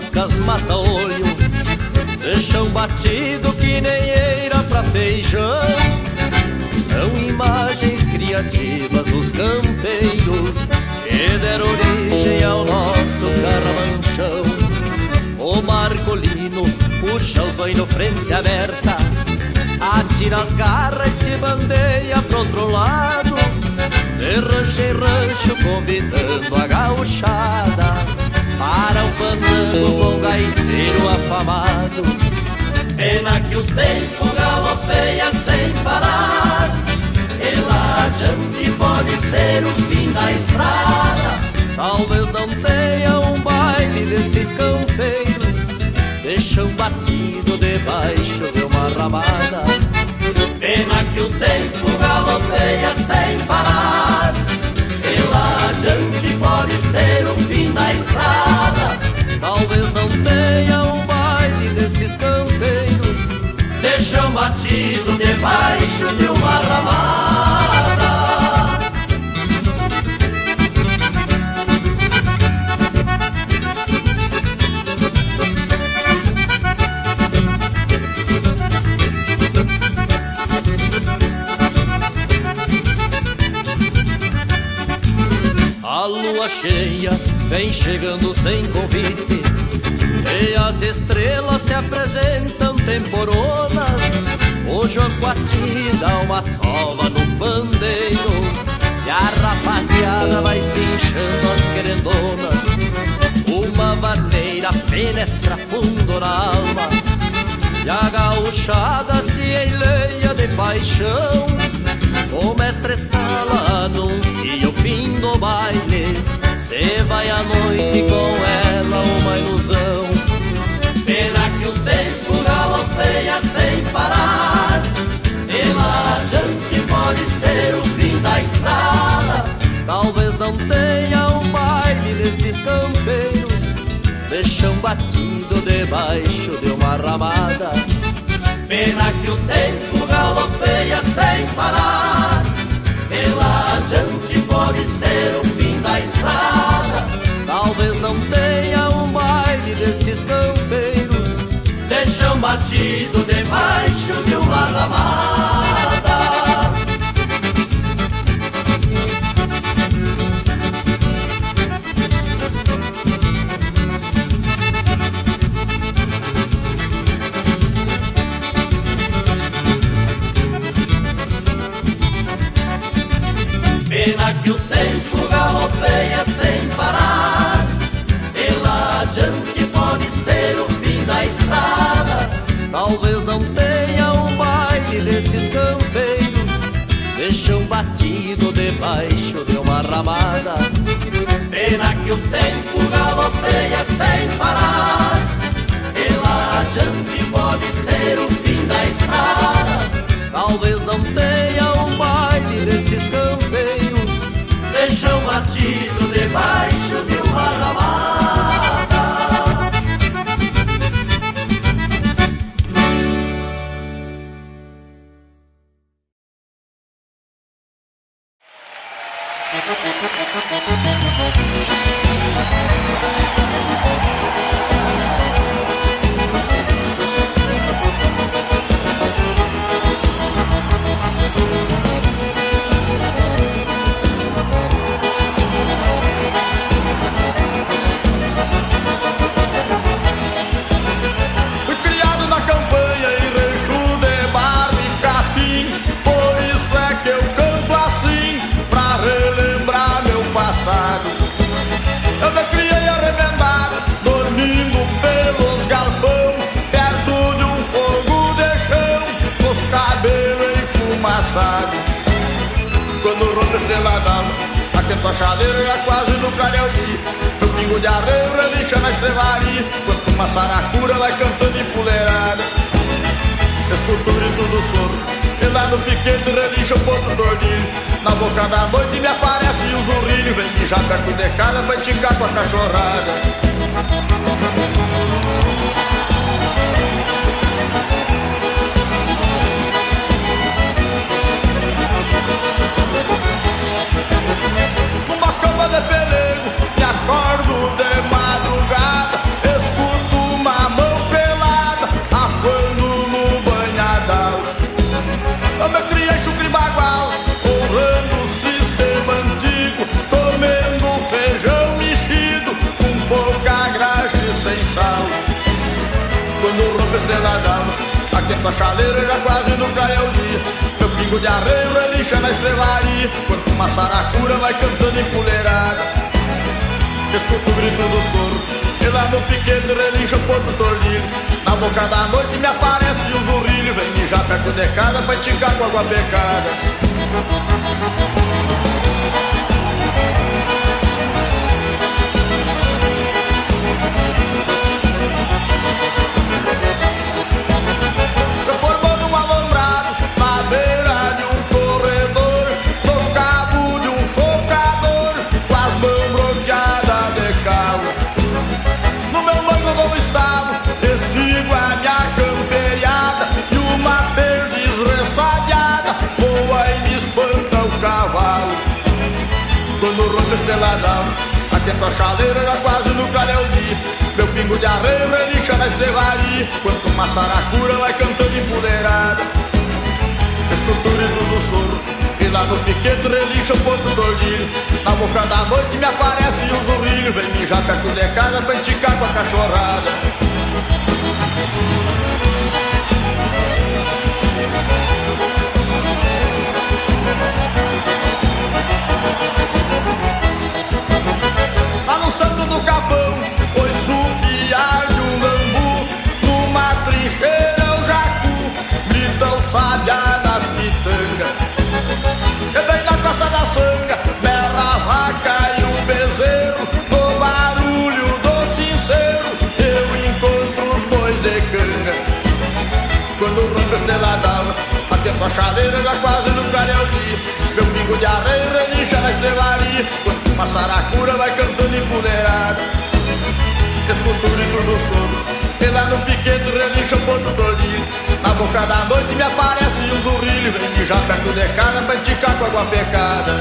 Para as toscas mata-olho De chão batido que nem eira pra feijão. São imagens criativas dos campeiros Que deram origem ao nosso carramanchão o Marcolino puxa o zoino frente aberta Atira as garras e se bandeia pro outro lado. De rancho em rancho convidando a gauchada Para o fandango com gaiteiro afamado. Pena que o tempo galopeia sem parar. E lá adiante pode ser o fim da estrada. Talvez não tenha um baile desses campeiros Deixam batido debaixo de uma ramada. Pena que o tempo galopeia sem parar. E lá adiante ser o fim da estrada. Talvez não tenha um baile desses campeiros Deixam batido debaixo de uma ramada vem chegando sem convite. E as estrelas se apresentam temporonas. O Joaquati dá uma sova no pandeiro. E a rapaziada vai se inchando as querendonas. Uma maneira penetra fundo na alma. E a gauchada se enleia de paixão o mestre Sala anuncia o fim do baile. Cê vai à noite com ela uma ilusão. Pena que o tempo galopeia sem parar. Lá adiante pode ser o fim da estrada. Talvez não tenha um baile desses campeiros. Deixam batido debaixo de uma ramada Pena que o tempo galopeia sem parar. Pela adiante pode ser o fim da estrada. Talvez não tenha um baile desses campeiros Deixam batido debaixo de uma ramada Deixam batido debaixo de uma ramada. Pena que o tempo galopeia sem parar. Pela adiante pode ser o fim da estrada. Talvez não tenha um baile desses campeiros. Deixam batido debaixo de Quando o ronco esteladava Aquento a chaleira já quase no calhauí No pingo de arreio relincha na estrevaria Quanto uma saracura vai cantando empoleirada Escuto o grito do soro E lá no piquete relincha o ponto do ordilho Na boca da noite me aparece o zurrilho. Vem mijar perto de casa pra enticar com a cachorrada Aqui a chaleira já quase no caiu o dia. Meu pingo de arreio relincha na estrevaria. Quando uma saracura vai cantando em puleirada Escuto o grito do soro. E lá no piquete relincha o porto tordilho. Na boca da noite me aparece o zurrilho. Vem mijar perto de casa pra com água pecada esteladão. Atento a chaleira, já quase no dia Meu pingo de arreio relincha na estrevaria Quanto uma saracura vai cantando empoderada grito do soro E lá no piquete relincha o ponto do ordilho Na boca da noite me aparece um zurrilho. Vem mijar perto de casa pra enticar com a cachorrada no santo do capão, pois subiar de um bambu, numa trincheira o jacu, grita o sabiá das pitangas. E bem na costa da sanga, berra a vaca e o bezerro, no barulho do sincero, eu encontro os bois de canga. Quando rompe esteladão, atento a chaleira, já quase no clareio dia, meu pingo de areia relincha na estrevaria, uma saracura vai cantando empoderada Escuto o grito do sono E lá no piquete relincha o ponto tordilho Na boca da noite me aparece um zurrilho. Vem mijar perto de casa pra enticar com água pecada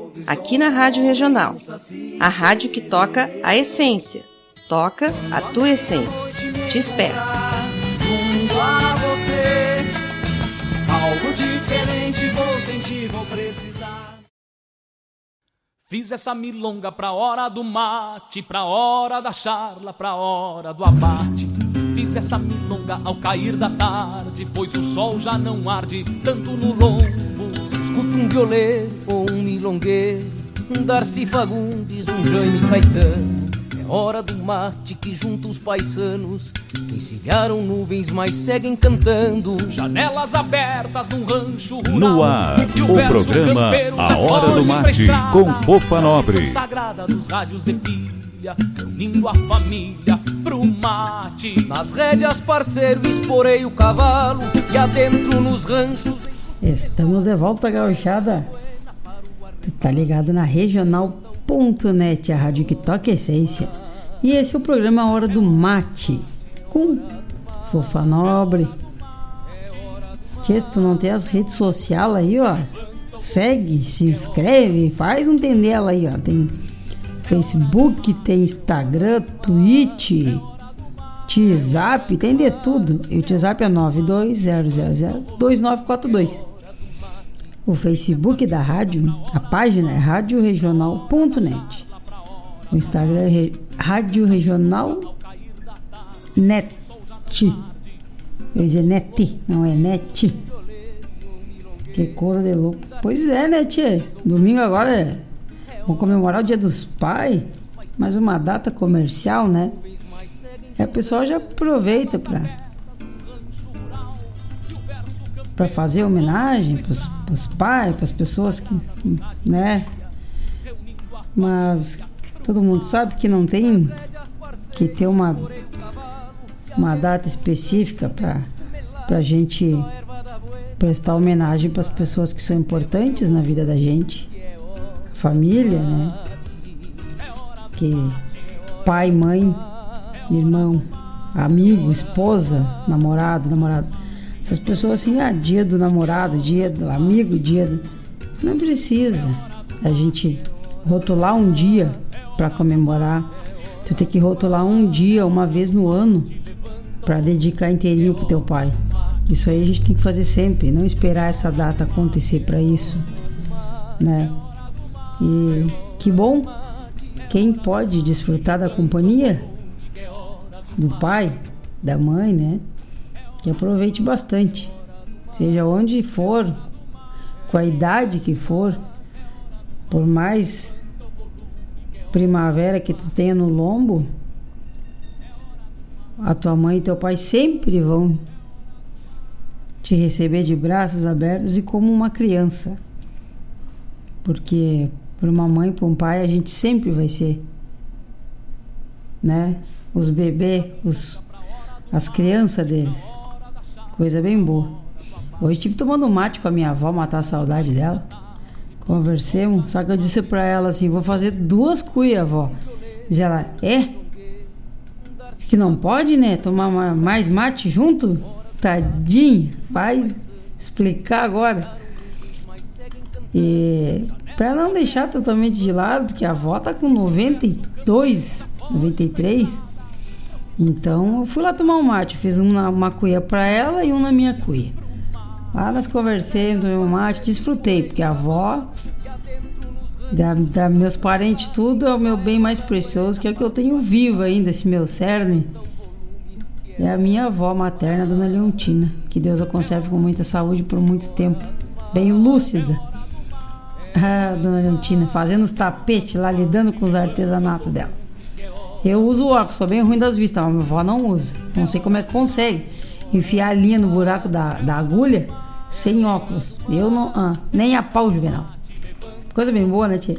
aqui na Rádio Regional. A rádio que toca a essência. Toca a tua essência. Te espero. Fiz essa milonga pra hora do mate, pra hora da charla, pra hora do abate. Fiz essa milonga ao cair da tarde, pois o sol já não arde tanto no lombo. Escuto um violeiro ou um milongueiro, um Darcy Fagundes, um Jaime Caetano. É hora do mate que junta os paisanos, que encilharam nuvens, mas seguem cantando. Janelas abertas num rancho rural. No ar, e o verso programa A Hora do Mate, estrada. com Fofa Nobre. sagrada dos rádios de pilha, reunindo a família pro mate. Nas rédeas, parceiro, esporei o cavalo e adentro nos ranchos. Estamos de volta, gauchada. Tu tá ligado na regional.net, a rádio que toca essência. E esse é o programa Hora do Mate, com Fofa Nobre. Se tu não tem as redes sociais aí, ó, segue, se inscreve, faz um tendela aí, ó. Tem Facebook, tem Instagram, Twitch, WhatsApp, tem de tudo. E o WhatsApp é 920002942. O Facebook da rádio, a página é radioregional.net. O Instagram é Rádio Regional Net. Eu ia dizer net, não é net. Que coisa de louco. Pois é, né, tia? Domingo agora é. Vamos comemorar o dia dos pais. Mais uma data comercial, né? E a pessoa já aproveita pra. Pra fazer homenagem pros, pros pais, pras pessoas que. né? Mas todo mundo sabe que não tem que ter uma, uma data específica para a gente prestar homenagem para as pessoas que são importantes na vida da gente. Família, né? Que pai, mãe, irmão, amigo, esposa, namorado, namorado. Essas pessoas assim, ah, dia do namorado, dia do amigo, dia do... Não precisa a gente rotular um dia para comemorar. Tu tem que rotular um dia, uma vez no ano, para dedicar inteirinho pro teu pai. Isso aí a gente tem que fazer sempre, não esperar essa data acontecer para isso, né? E que bom quem pode desfrutar da companhia do pai, da mãe, né? Que aproveite bastante. Seja onde for, com a idade que for, por mais primavera que tu tenha no lombo, a tua mãe e teu pai sempre vão te receber de braços abertos e como uma criança. Porque para uma mãe e para um pai a gente sempre vai ser, né? Os bebês, os, as crianças deles. Coisa bem boa. Hoje estive tomando mate com a minha avó, matar a saudade dela. Conversemos, só que eu disse pra ela assim: vou fazer duas cuias, avó. Diz ela: é? Diz que não pode, né? Tomar mais mate junto? Tadinho, vai explicar agora. E pra não deixar totalmente de lado, porque a avó tá com 92, 93. Então eu fui lá tomar um mate, fiz uma, uma cuia pra ela e um na minha cuia. Lá nós conversamos, tomei um mate, desfrutei, porque a avó, da, da, meus parentes, tudo é o meu bem mais precioso, que é o que eu tenho vivo ainda, esse meu cerne. É a minha avó materna, Dona Leontina. Que Deus a conserve com muita saúde por muito tempo. Bem lúcida. Ah, Dona Leontina, fazendo os tapetes lá, lidando com os artesanatos dela. Eu uso óculos, sou bem ruim das vistas, mas minha avó não usa. Não sei como é que consegue enfiar a linha no buraco da, da agulha sem óculos. Eu não. Ah, nem a pau, Juvenal. Coisa bem boa, né, tia?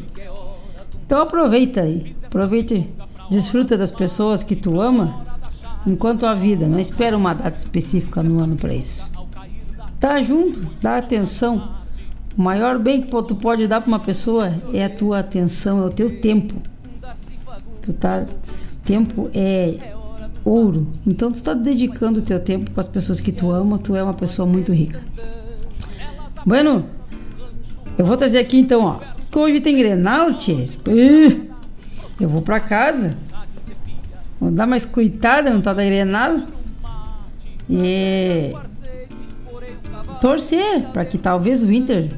Então aproveita aí. Aproveite, desfruta das pessoas que tu ama enquanto a vida. Não espera uma data específica no ano para isso. Tá junto, dá atenção. O maior bem que tu pode dar para uma pessoa é a tua atenção, é o teu tempo. Tu tá tempo é ouro. Então tu está dedicando o teu tempo para as pessoas que tu ama, tu é uma pessoa muito rica. Bueno, eu vou trazer aqui então, ó. Que hoje tem Grenal, tchê. Eu vou para casa. Vou dar mais coitada, não tá da Grenal. E torcer para que talvez o Inter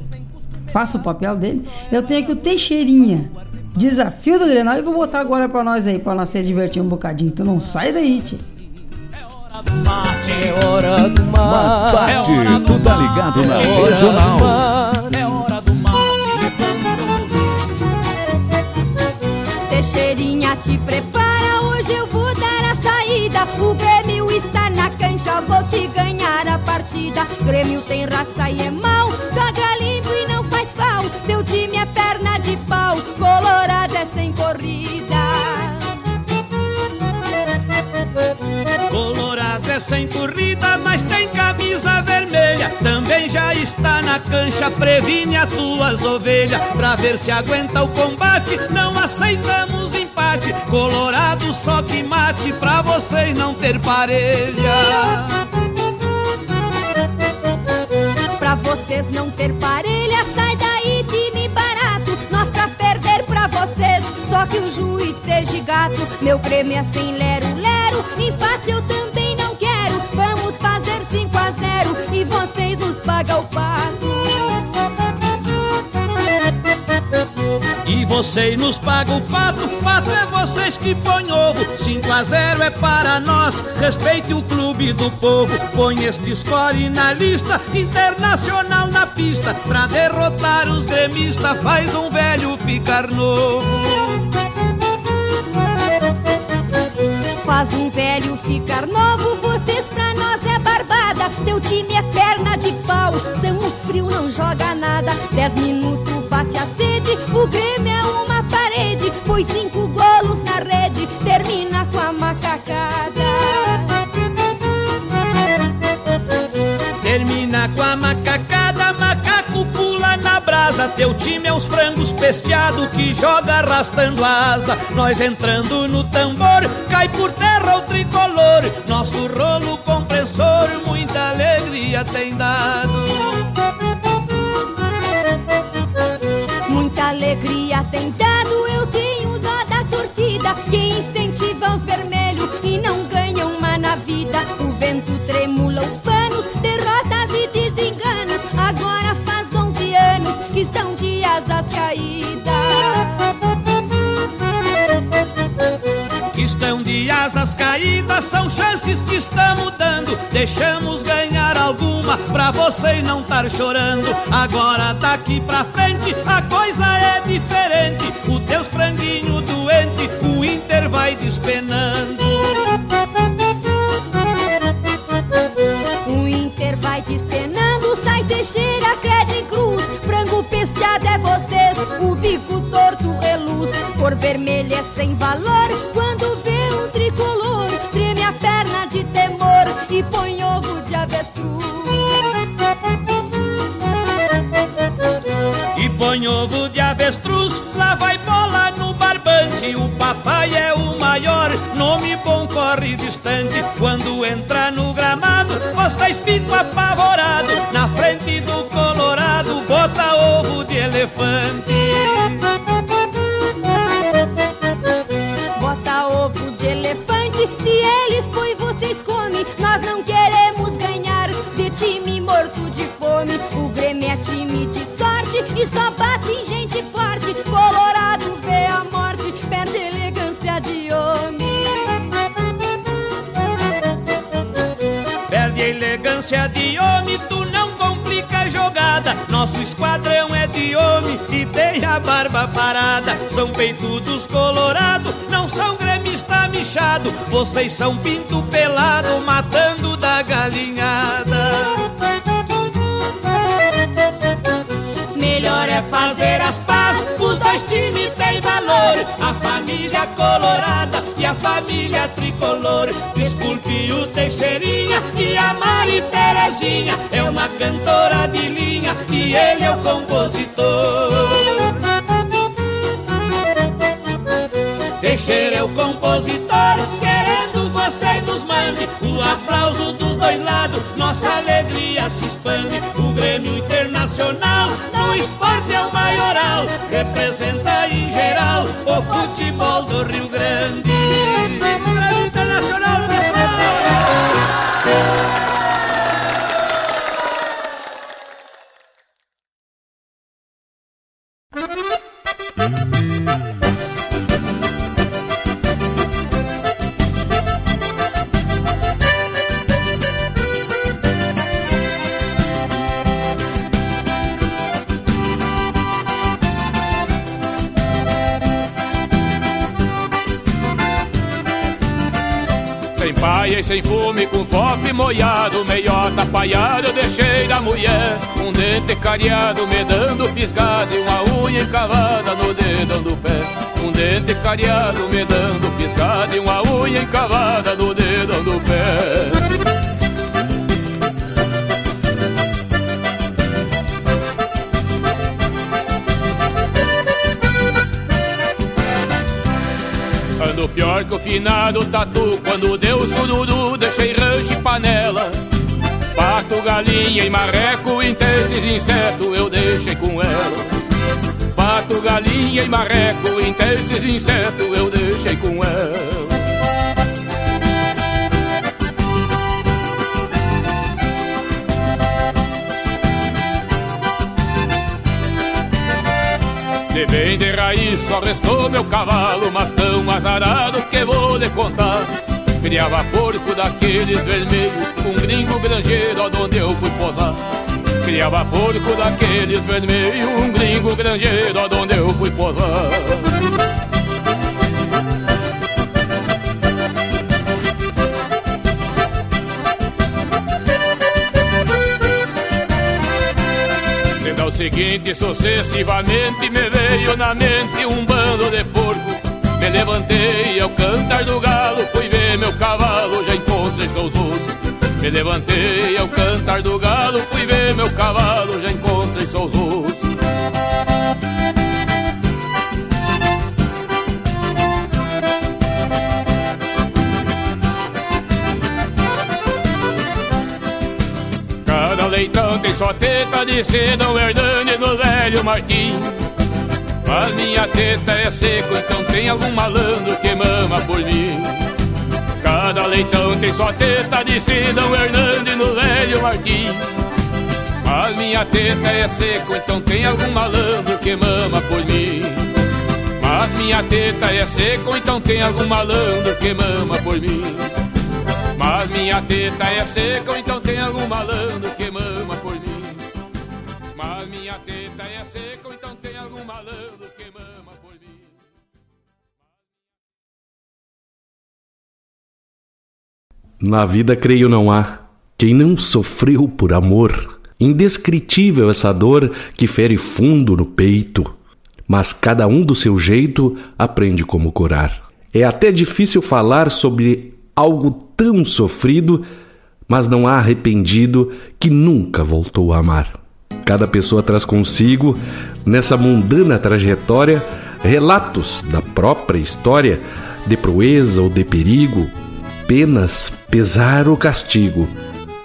faça o papel dele. Eu tenho aqui o Teixeirinha. Desafio do Grenal e vou botar agora pra nós aí, pra nós se divertir um bocadinho. Tu não sai daí, tio. Mate, é hora do mate. Mas bate, é tu tá ligado na regional. É hora do mate. Teixeirinha, te prepara, hoje eu vou dar a saída. O Grêmio está na cancha, vou te ganhar a partida. Grêmio tem raça e é mau, joga limpo e não faz falta. Camisa vermelha. Também já está na cancha, previne as tuas ovelhas. Pra ver se aguenta o combate, não aceitamos empate. Colorado só que mate, pra vocês não ter parelha. Pra vocês não ter parelha, sai daí time barato. Nós pra perder pra vocês, só que o juiz seja gato. Meu prêmio é sem lero, lero, empate eu também não quero. Vamos fazer 5 a 0 e vocês nos pagam o pato. E vocês nos pagam o pato, pato é vocês que põem ovo. 5 a 0 é para nós, respeite o clube do povo. Põe este score na lista, internacional na pista. Pra derrotar os gremistas, faz um velho ficar novo. Faz um velho ficar novo, vocês pra barbada. Teu time é perna de pau, são os frio, não joga nada. Dez minutos bate a sede, o Grêmio é uma parede. Põe cinco golos na rede, termina com a macacada. Termina com a macacada, macaco pula na brasa. Teu time é os frangos pesteado que joga arrastando a asa. Nós entrando no tambor, cai por terra o tricolor. Nosso rolo muita alegria tem dado. Muita alegria tem dado, eu tenho dó da torcida que incentiva os vermelhos e não ganham uma na vida. O vento tremula os panos, derrotas e desenganos. Agora faz 11 anos que estão de asas caídas. Caídas, são chances que estamos dando. Deixamos ganhar alguma pra você não tar chorando. Agora daqui pra frente a coisa é diferente. O teus franguinho doente, o Inter vai despenando. O Inter vai despenando, sai Teixeira, crede cruz. Frango pescado é vocês, o bico torto reluz. Cor vermelha é sem valor, Ovo de avestruz, lá vai bola no barbante. O papai é o maior, nome bom corre distante. Quando entra no gramado, vocês ficam apavorados. Na frente do colorado, bota ovo de elefante. Bota ovo de elefante, se eles põem, vocês comem. Nós não queremos ganhar de time morto de fome. O Grêmio é time de sorte e só a elegância de homem, tu não complica a jogada. Nosso esquadrão é de homem e tem a barba parada. São peitudos colorados, não são gremista michado. Vocês são pinto pelado, matando da galinhada. Melhor é fazer as pazes, os dois times têm valor. A família colorada e a família tricolor. Desculpe o Teixeirinha Mari Terezinha. É uma cantora de linha e ele é o compositor. Teixeira é o compositor, querendo você nos mande o aplauso dos dois lados, nossa alegria se expande. O Grêmio Internacional no esporte é o maioral, representa em geral o futebol do Rio Grande. Sem paia e sem fume, com fofo moiado Meiota apaiada eu deixei da mulher Um dente cariado me dando fisgado E uma unha encavada no dedão do pé. Um dente cariado me dando fisgado E uma unha encavada no dedão do pé pior que o finado tatu Quando deu sururu deixei rancho e panela. Pato, galinha e marreco Entre esses insetos eu deixei com ela. Pato, galinha e marreco Entre esses insetos eu deixei com ela De bem de raiz só restou meu cavalo, mas tão azarado que vou lhe contar. Criava porco daqueles vermelhos, um gringo granjeiro onde eu fui posar. Criava porco daqueles vermelhos, um gringo granjeiro onde eu fui posar. Seguinte, sucessivamente me veio na mente um bando de porco. Me levantei ao cantar do galo, fui ver meu cavalo, já encontrei seus ossos. Me levantei ao cantar do galo, fui ver meu cavalo, já encontrei seus ossos. Tem só teta de Sedão Hernani no velho Martim. Mas minha teta é seco, então tem algum malandro que mama por mim. Cada leitão tem só teta de Sidão Hernandes no velho Martim. Mas minha teta é seco, então tem algum malandro que mama por mim. Mas minha teta é seco, então tem algum malandro que mama por mim. Mas minha teta é seco, então tem algum malandro que mama por mim. Mas minha teta é seco, então tem algum malandro que mama por mim. Na vida, creio, não há quem não sofreu por amor. Indescritível essa dor que fere fundo no peito. Mas cada um do seu jeito aprende como curar. É até difícil falar sobre algo tão sofrido, mas não há arrependido que nunca voltou a amar. Cada pessoa traz consigo, nessa mundana trajetória, relatos da própria história, de proeza ou de perigo, penas, pesar ou castigo.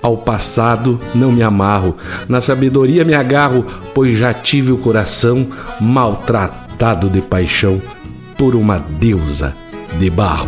Ao passado não me amarro, na sabedoria me agarro, pois já tive o coração maltratado de paixão por uma deusa de barro.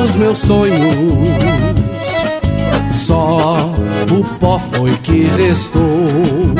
Dos meus sonhos, só o pó foi que restou.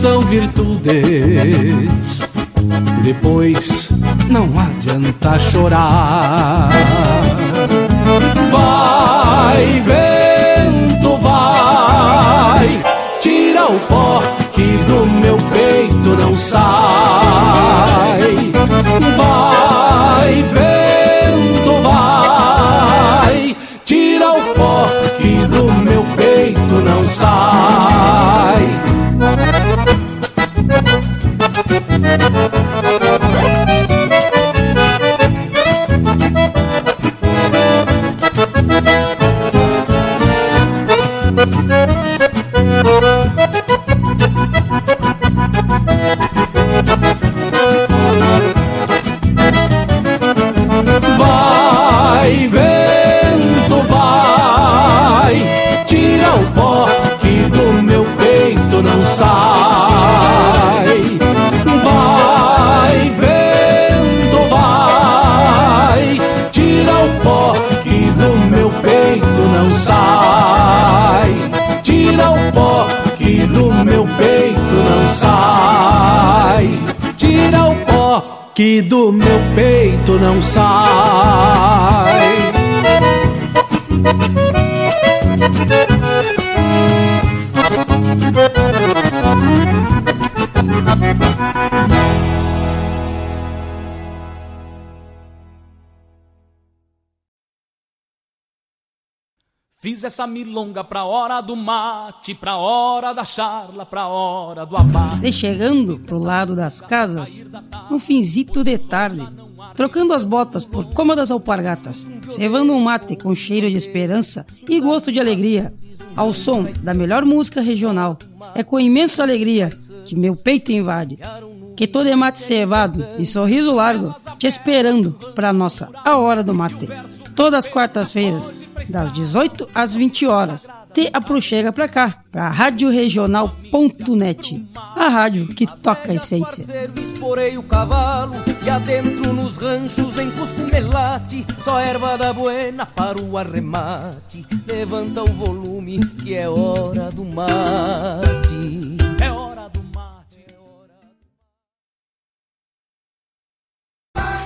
São virtudes, depois não adianta chorar. Vai, vento, vai, tira o pó que do meu peito não sai. Não sai. Fiz essa milonga pra hora do mate, pra hora da charla, pra hora do abate. Você chegando pro lado das casas, no finzito de tarde, trocando as botas por cômodas alpargatas, cevando um mate com cheiro de esperança e gosto de alegria, ao som da melhor música regional. É com imensa alegria que meu peito invade que todo é mate cevado e sorriso largo, te esperando para nossa A Hora do Mate. Todas as quartas-feiras, das 18 às 20 horas. Te aproxega pra cá, pra radioregional.net, a rádio que toca a essência. Nos ranchos nem cusco melate, só erva da buena para o arremate. Levanta o volume que é hora do mate.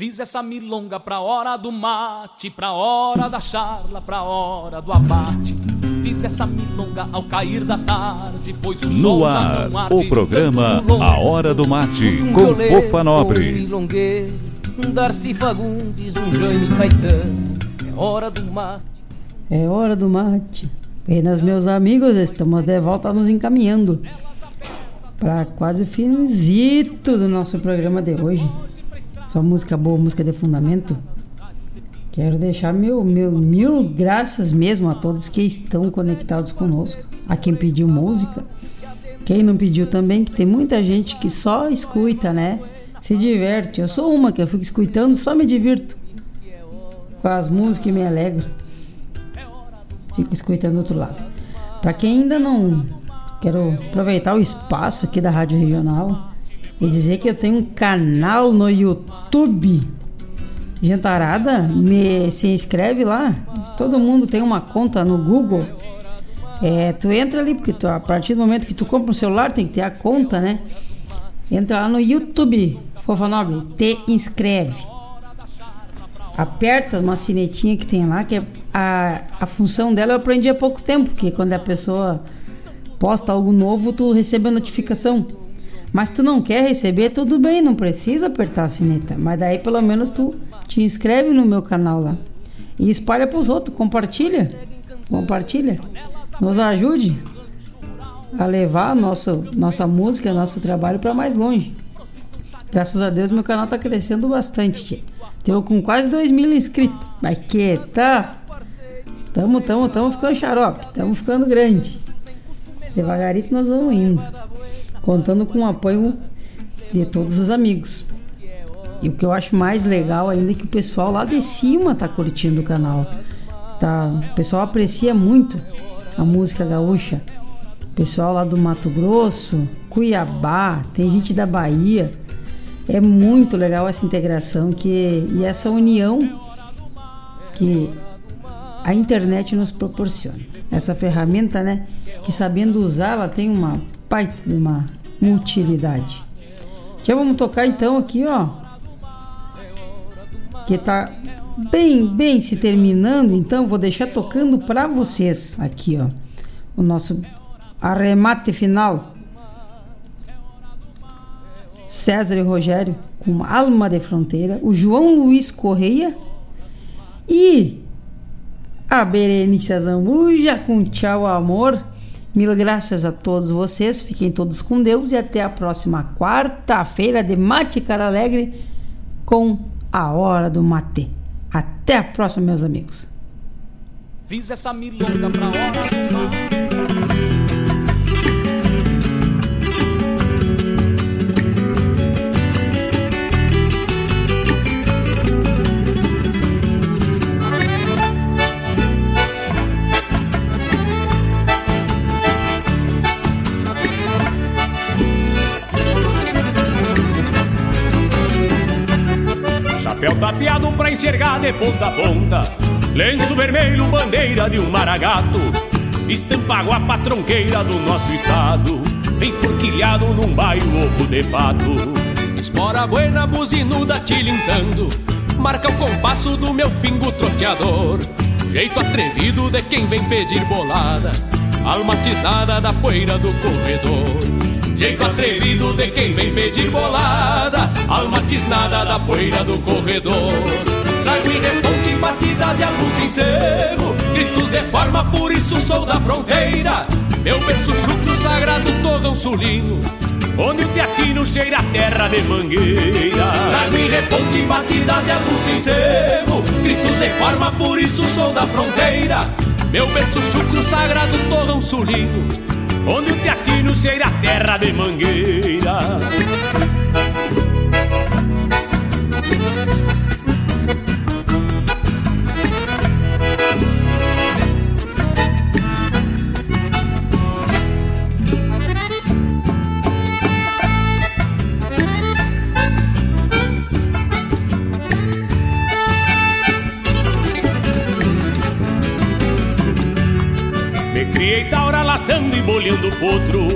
Fiz essa milonga pra hora do mate, pra hora da charla, pra hora do abate. Fiz essa milonga ao cair da tarde, pois o no sol ar, já não arde. o programa A Hora do Mate, com Fofa Nobre. Um Darcy Fagundes, um Jaime Caetano. É hora do mate. É hora do mate. Apenas meus amigos, estamos de volta nos encaminhando para quase o finzito do nosso programa de hoje. Só música boa, música de fundamento. Quero deixar meu, meu mil graças mesmo a todos que estão conectados conosco. A quem pediu música. Quem não pediu também, que tem muita gente que só escuta, né? Se diverte. Eu sou uma que eu fico escutando, só me divirto. Com as músicas e me alegro. Fico escutando do outro lado. Para quem ainda não. Quero aproveitar o espaço aqui da Rádio Regional e dizer que eu tenho um canal no YouTube. Gentarada, me se inscreve lá. Todo mundo tem uma conta no Google. É, tu entra ali, porque tu, a partir do momento que tu compra um celular, tem que ter a conta, né? Entra lá no YouTube, Fofa Nobre, te inscreve. Aperta uma sinetinha que tem lá, que é a, a função dela eu aprendi há pouco tempo, que quando a pessoa posta algo novo, tu recebe a notificação. Mas tu não quer receber, tudo bem, não precisa apertar a sineta. Mas daí pelo menos tu te inscreve no meu canal lá. E espalha pros outros, compartilha. Compartilha. Nos ajude a levar nosso, nossa música, nosso trabalho para mais longe. Graças a Deus meu canal tá crescendo bastante, tia. Com quase 2 mil inscritos. Mas que tá? Tamo, tamo, tamo ficando xarope. Tamo ficando grande. Devagarito nós vamos indo contando com o apoio de todos os amigos. E o que eu acho mais legal ainda é que o pessoal lá de cima tá curtindo o canal. Tá, o pessoal aprecia muito a música gaúcha. O pessoal lá do Mato Grosso, Cuiabá, tem gente da Bahia. É muito legal essa integração que, e essa união que a internet nos proporciona. Essa ferramenta, né, que sabendo usar, ela tem uma uma utilidade. Já vamos tocar então aqui, ó. Que tá bem, bem se terminando, então vou deixar tocando para vocês aqui, ó. O nosso arremate final. César e Rogério com Alma de Fronteira, o João Luiz Correia e a Berenice Zambuja com Tchau Amor. Mil graças a todos vocês, fiquem todos com Deus e até a próxima quarta-feira de Mate Cara Alegre com a Hora do Mate. Até a próxima, meus amigos. Fiz essa milonga pra hora do mate. De ponta a ponta. Lenço vermelho, bandeira de um maragato. Estampa guapa tronqueira do nosso estado. Enforquilhado num bairro ovo de pato. Espora buena, buzinuda tilintando Marca o compasso do meu pingo troteador. Jeito atrevido de quem vem pedir bolada. Alma tisnada da poeira do corredor. Jeito atrevido de quem vem pedir bolada. Alma tisnada da poeira do corredor Trago e reponte batidas de algum sincero Gritos de forma, por isso sou da fronteira. Meu berço chucro sagrado, torrão sulino. Onde o teatino cheira a terra de mangueira. Trago e reponte batidas de algum sincero Gritos de forma, por isso sou da fronteira. Meu berço chucro sagrado, torrão sulino. Onde o teatino cheira a terra de mangueira bolhando o potro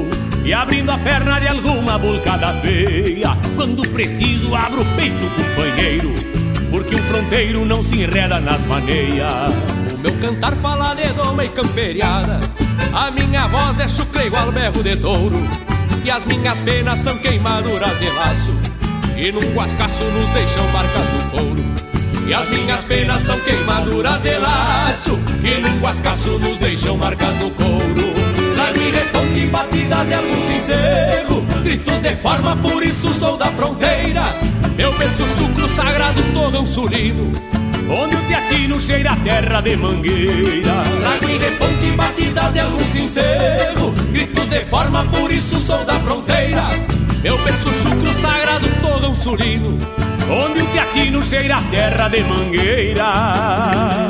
E abrindo a perna de alguma bulcada feia. Quando preciso abro o peito, companheiro Porque um fronteiro não se enreda nas maneias. O meu cantar fala de doma e camperiada. A minha voz é chucre igual berro de touro. E as minhas penas são queimaduras de laço. E num guascaço nos deixam marcas no couro. E as minhas penas são queimaduras de laço. Que num guascaço nos deixam marcas no couro e reponte batidas de algum sincero Gritos de forma, por isso sou da fronteira. Meu berço chucro sagrado, torrão sulino Onde o teatino cheira a terra de mangueira. Trago e reponte batidas de algum sincero Gritos de forma, por isso sou da fronteira. Meu berço chucro sagrado, torrão sulino Onde o teatino cheira a terra de mangueira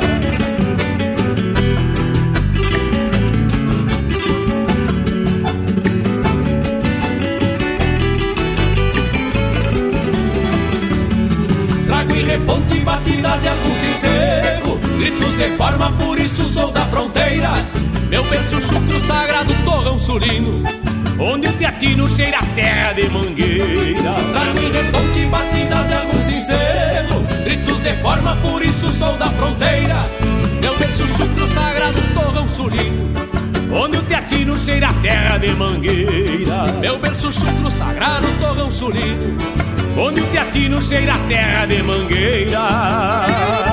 Gritos de forma, por isso sou da fronteira. Meu berço chucro sagrado, torrão sulino Onde o teatino cheira a terra de mangueira. Trago e reponte batidas de algum sincero Gritos de forma, por isso sou da fronteira. Meu berço chucro sagrado, torrão sulino Onde o teatino cheira a terra de mangueira. Meu berço chucro sagrado, torrão sulino Onde o teatino cheira a terra de mangueira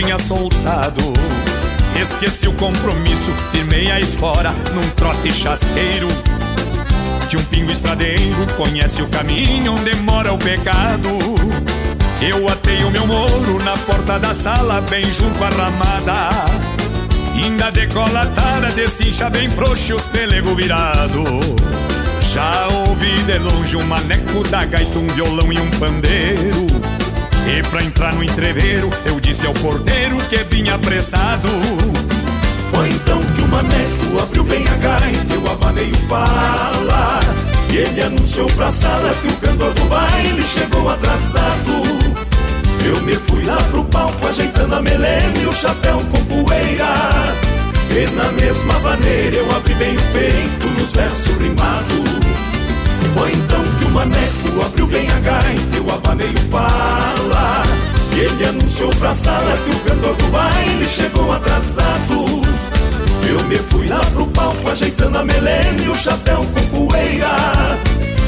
tinha soltado. Esqueci o compromisso, firmei a espora num trote chasqueiro. De um pingo estradeiro, conhece o caminho onde mora o pecado. Eu atei o meu moro na porta da sala, bem junto à ramada. Ainda decolatada, desincha bem frouxo os pelego virado. Já ouvi de longe um maneco da gaita, um violão e um pandeiro. E pra entrar no entreveiro, eu disse ao porteiro que vinha apressado. Foi então que o maneco abriu bem a gaita, eu abanei o pala. E ele anunciou pra sala que o cantor do baile chegou atrasado. Eu me fui lá pro palco ajeitando a melena e o chapéu com poeira. E na mesma maneira eu abri bem o peito nos versos rimados. Foi então que o maneco abriu bem a gaita, abanei o pala. E ele anunciou pra sala que o cantor do baile chegou atrasado. Eu me fui lá pro palco ajeitando a melena e o chapéu com poeira.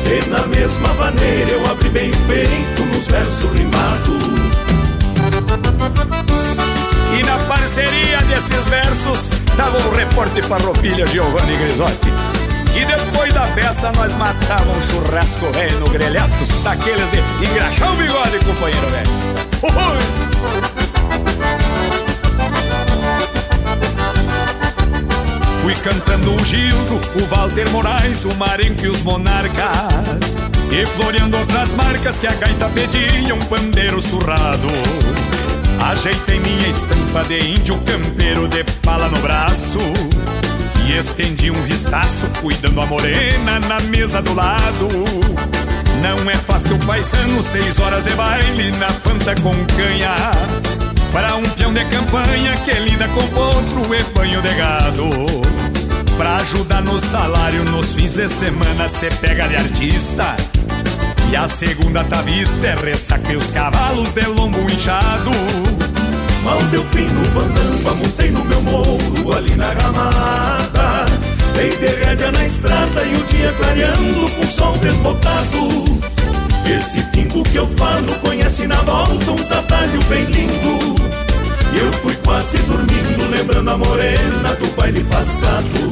E na mesma maneira eu abri bem o peito nos versos rimados. E na parceria desses versos tava o repórter farroupilha Giovanni Grisotti. E depois da festa nós matávamos um churrasco velho no daqueles de engraxar o bigode, companheiro velho. Fui cantando o Gildo, o Walter Moraes, o Marenco e os Monarcas. E floreando outras marcas que a gaita pedia, um pandeiro surrado. Ajeitei minha estampa de índio campeiro de pala no braço E estendi um vistaço cuidando a morena na mesa do lado. Não é fácil paisano, seis horas de baile na fanta com canha. Para um peão de campanha que lida com potro e banho de gado. Pra ajudar no salário nos fins de semana cê pega de artista. E a segunda tá vista é ressaca e os cavalos de lombo inchado Mal deu fim no fandango, montei no meu morro ali na ramada. Dei de na estrada e o dia clareando com sol desbotado. Esse pingo que eu falo conhece na volta uns atalhos bem lindo. E eu fui quase dormindo lembrando a morena do baile passado.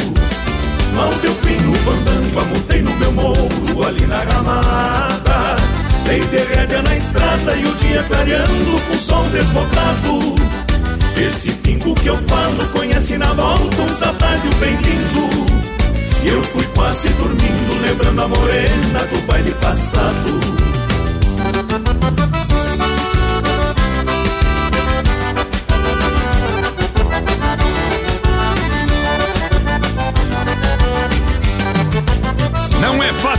Mal deu fim no fandango, montei no meu morro ali na ramada Dei de rédea na estrada e o dia clareando com sol desbotado. Esse pingo que eu falo conhece na volta uns atalhos bem lindo. E eu fui quase dormindo lembrando a morena do baile passado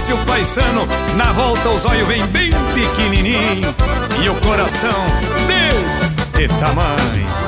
É fácil, paisano, na volta os olhos vem bem pequenininho. E o coração deste tamanho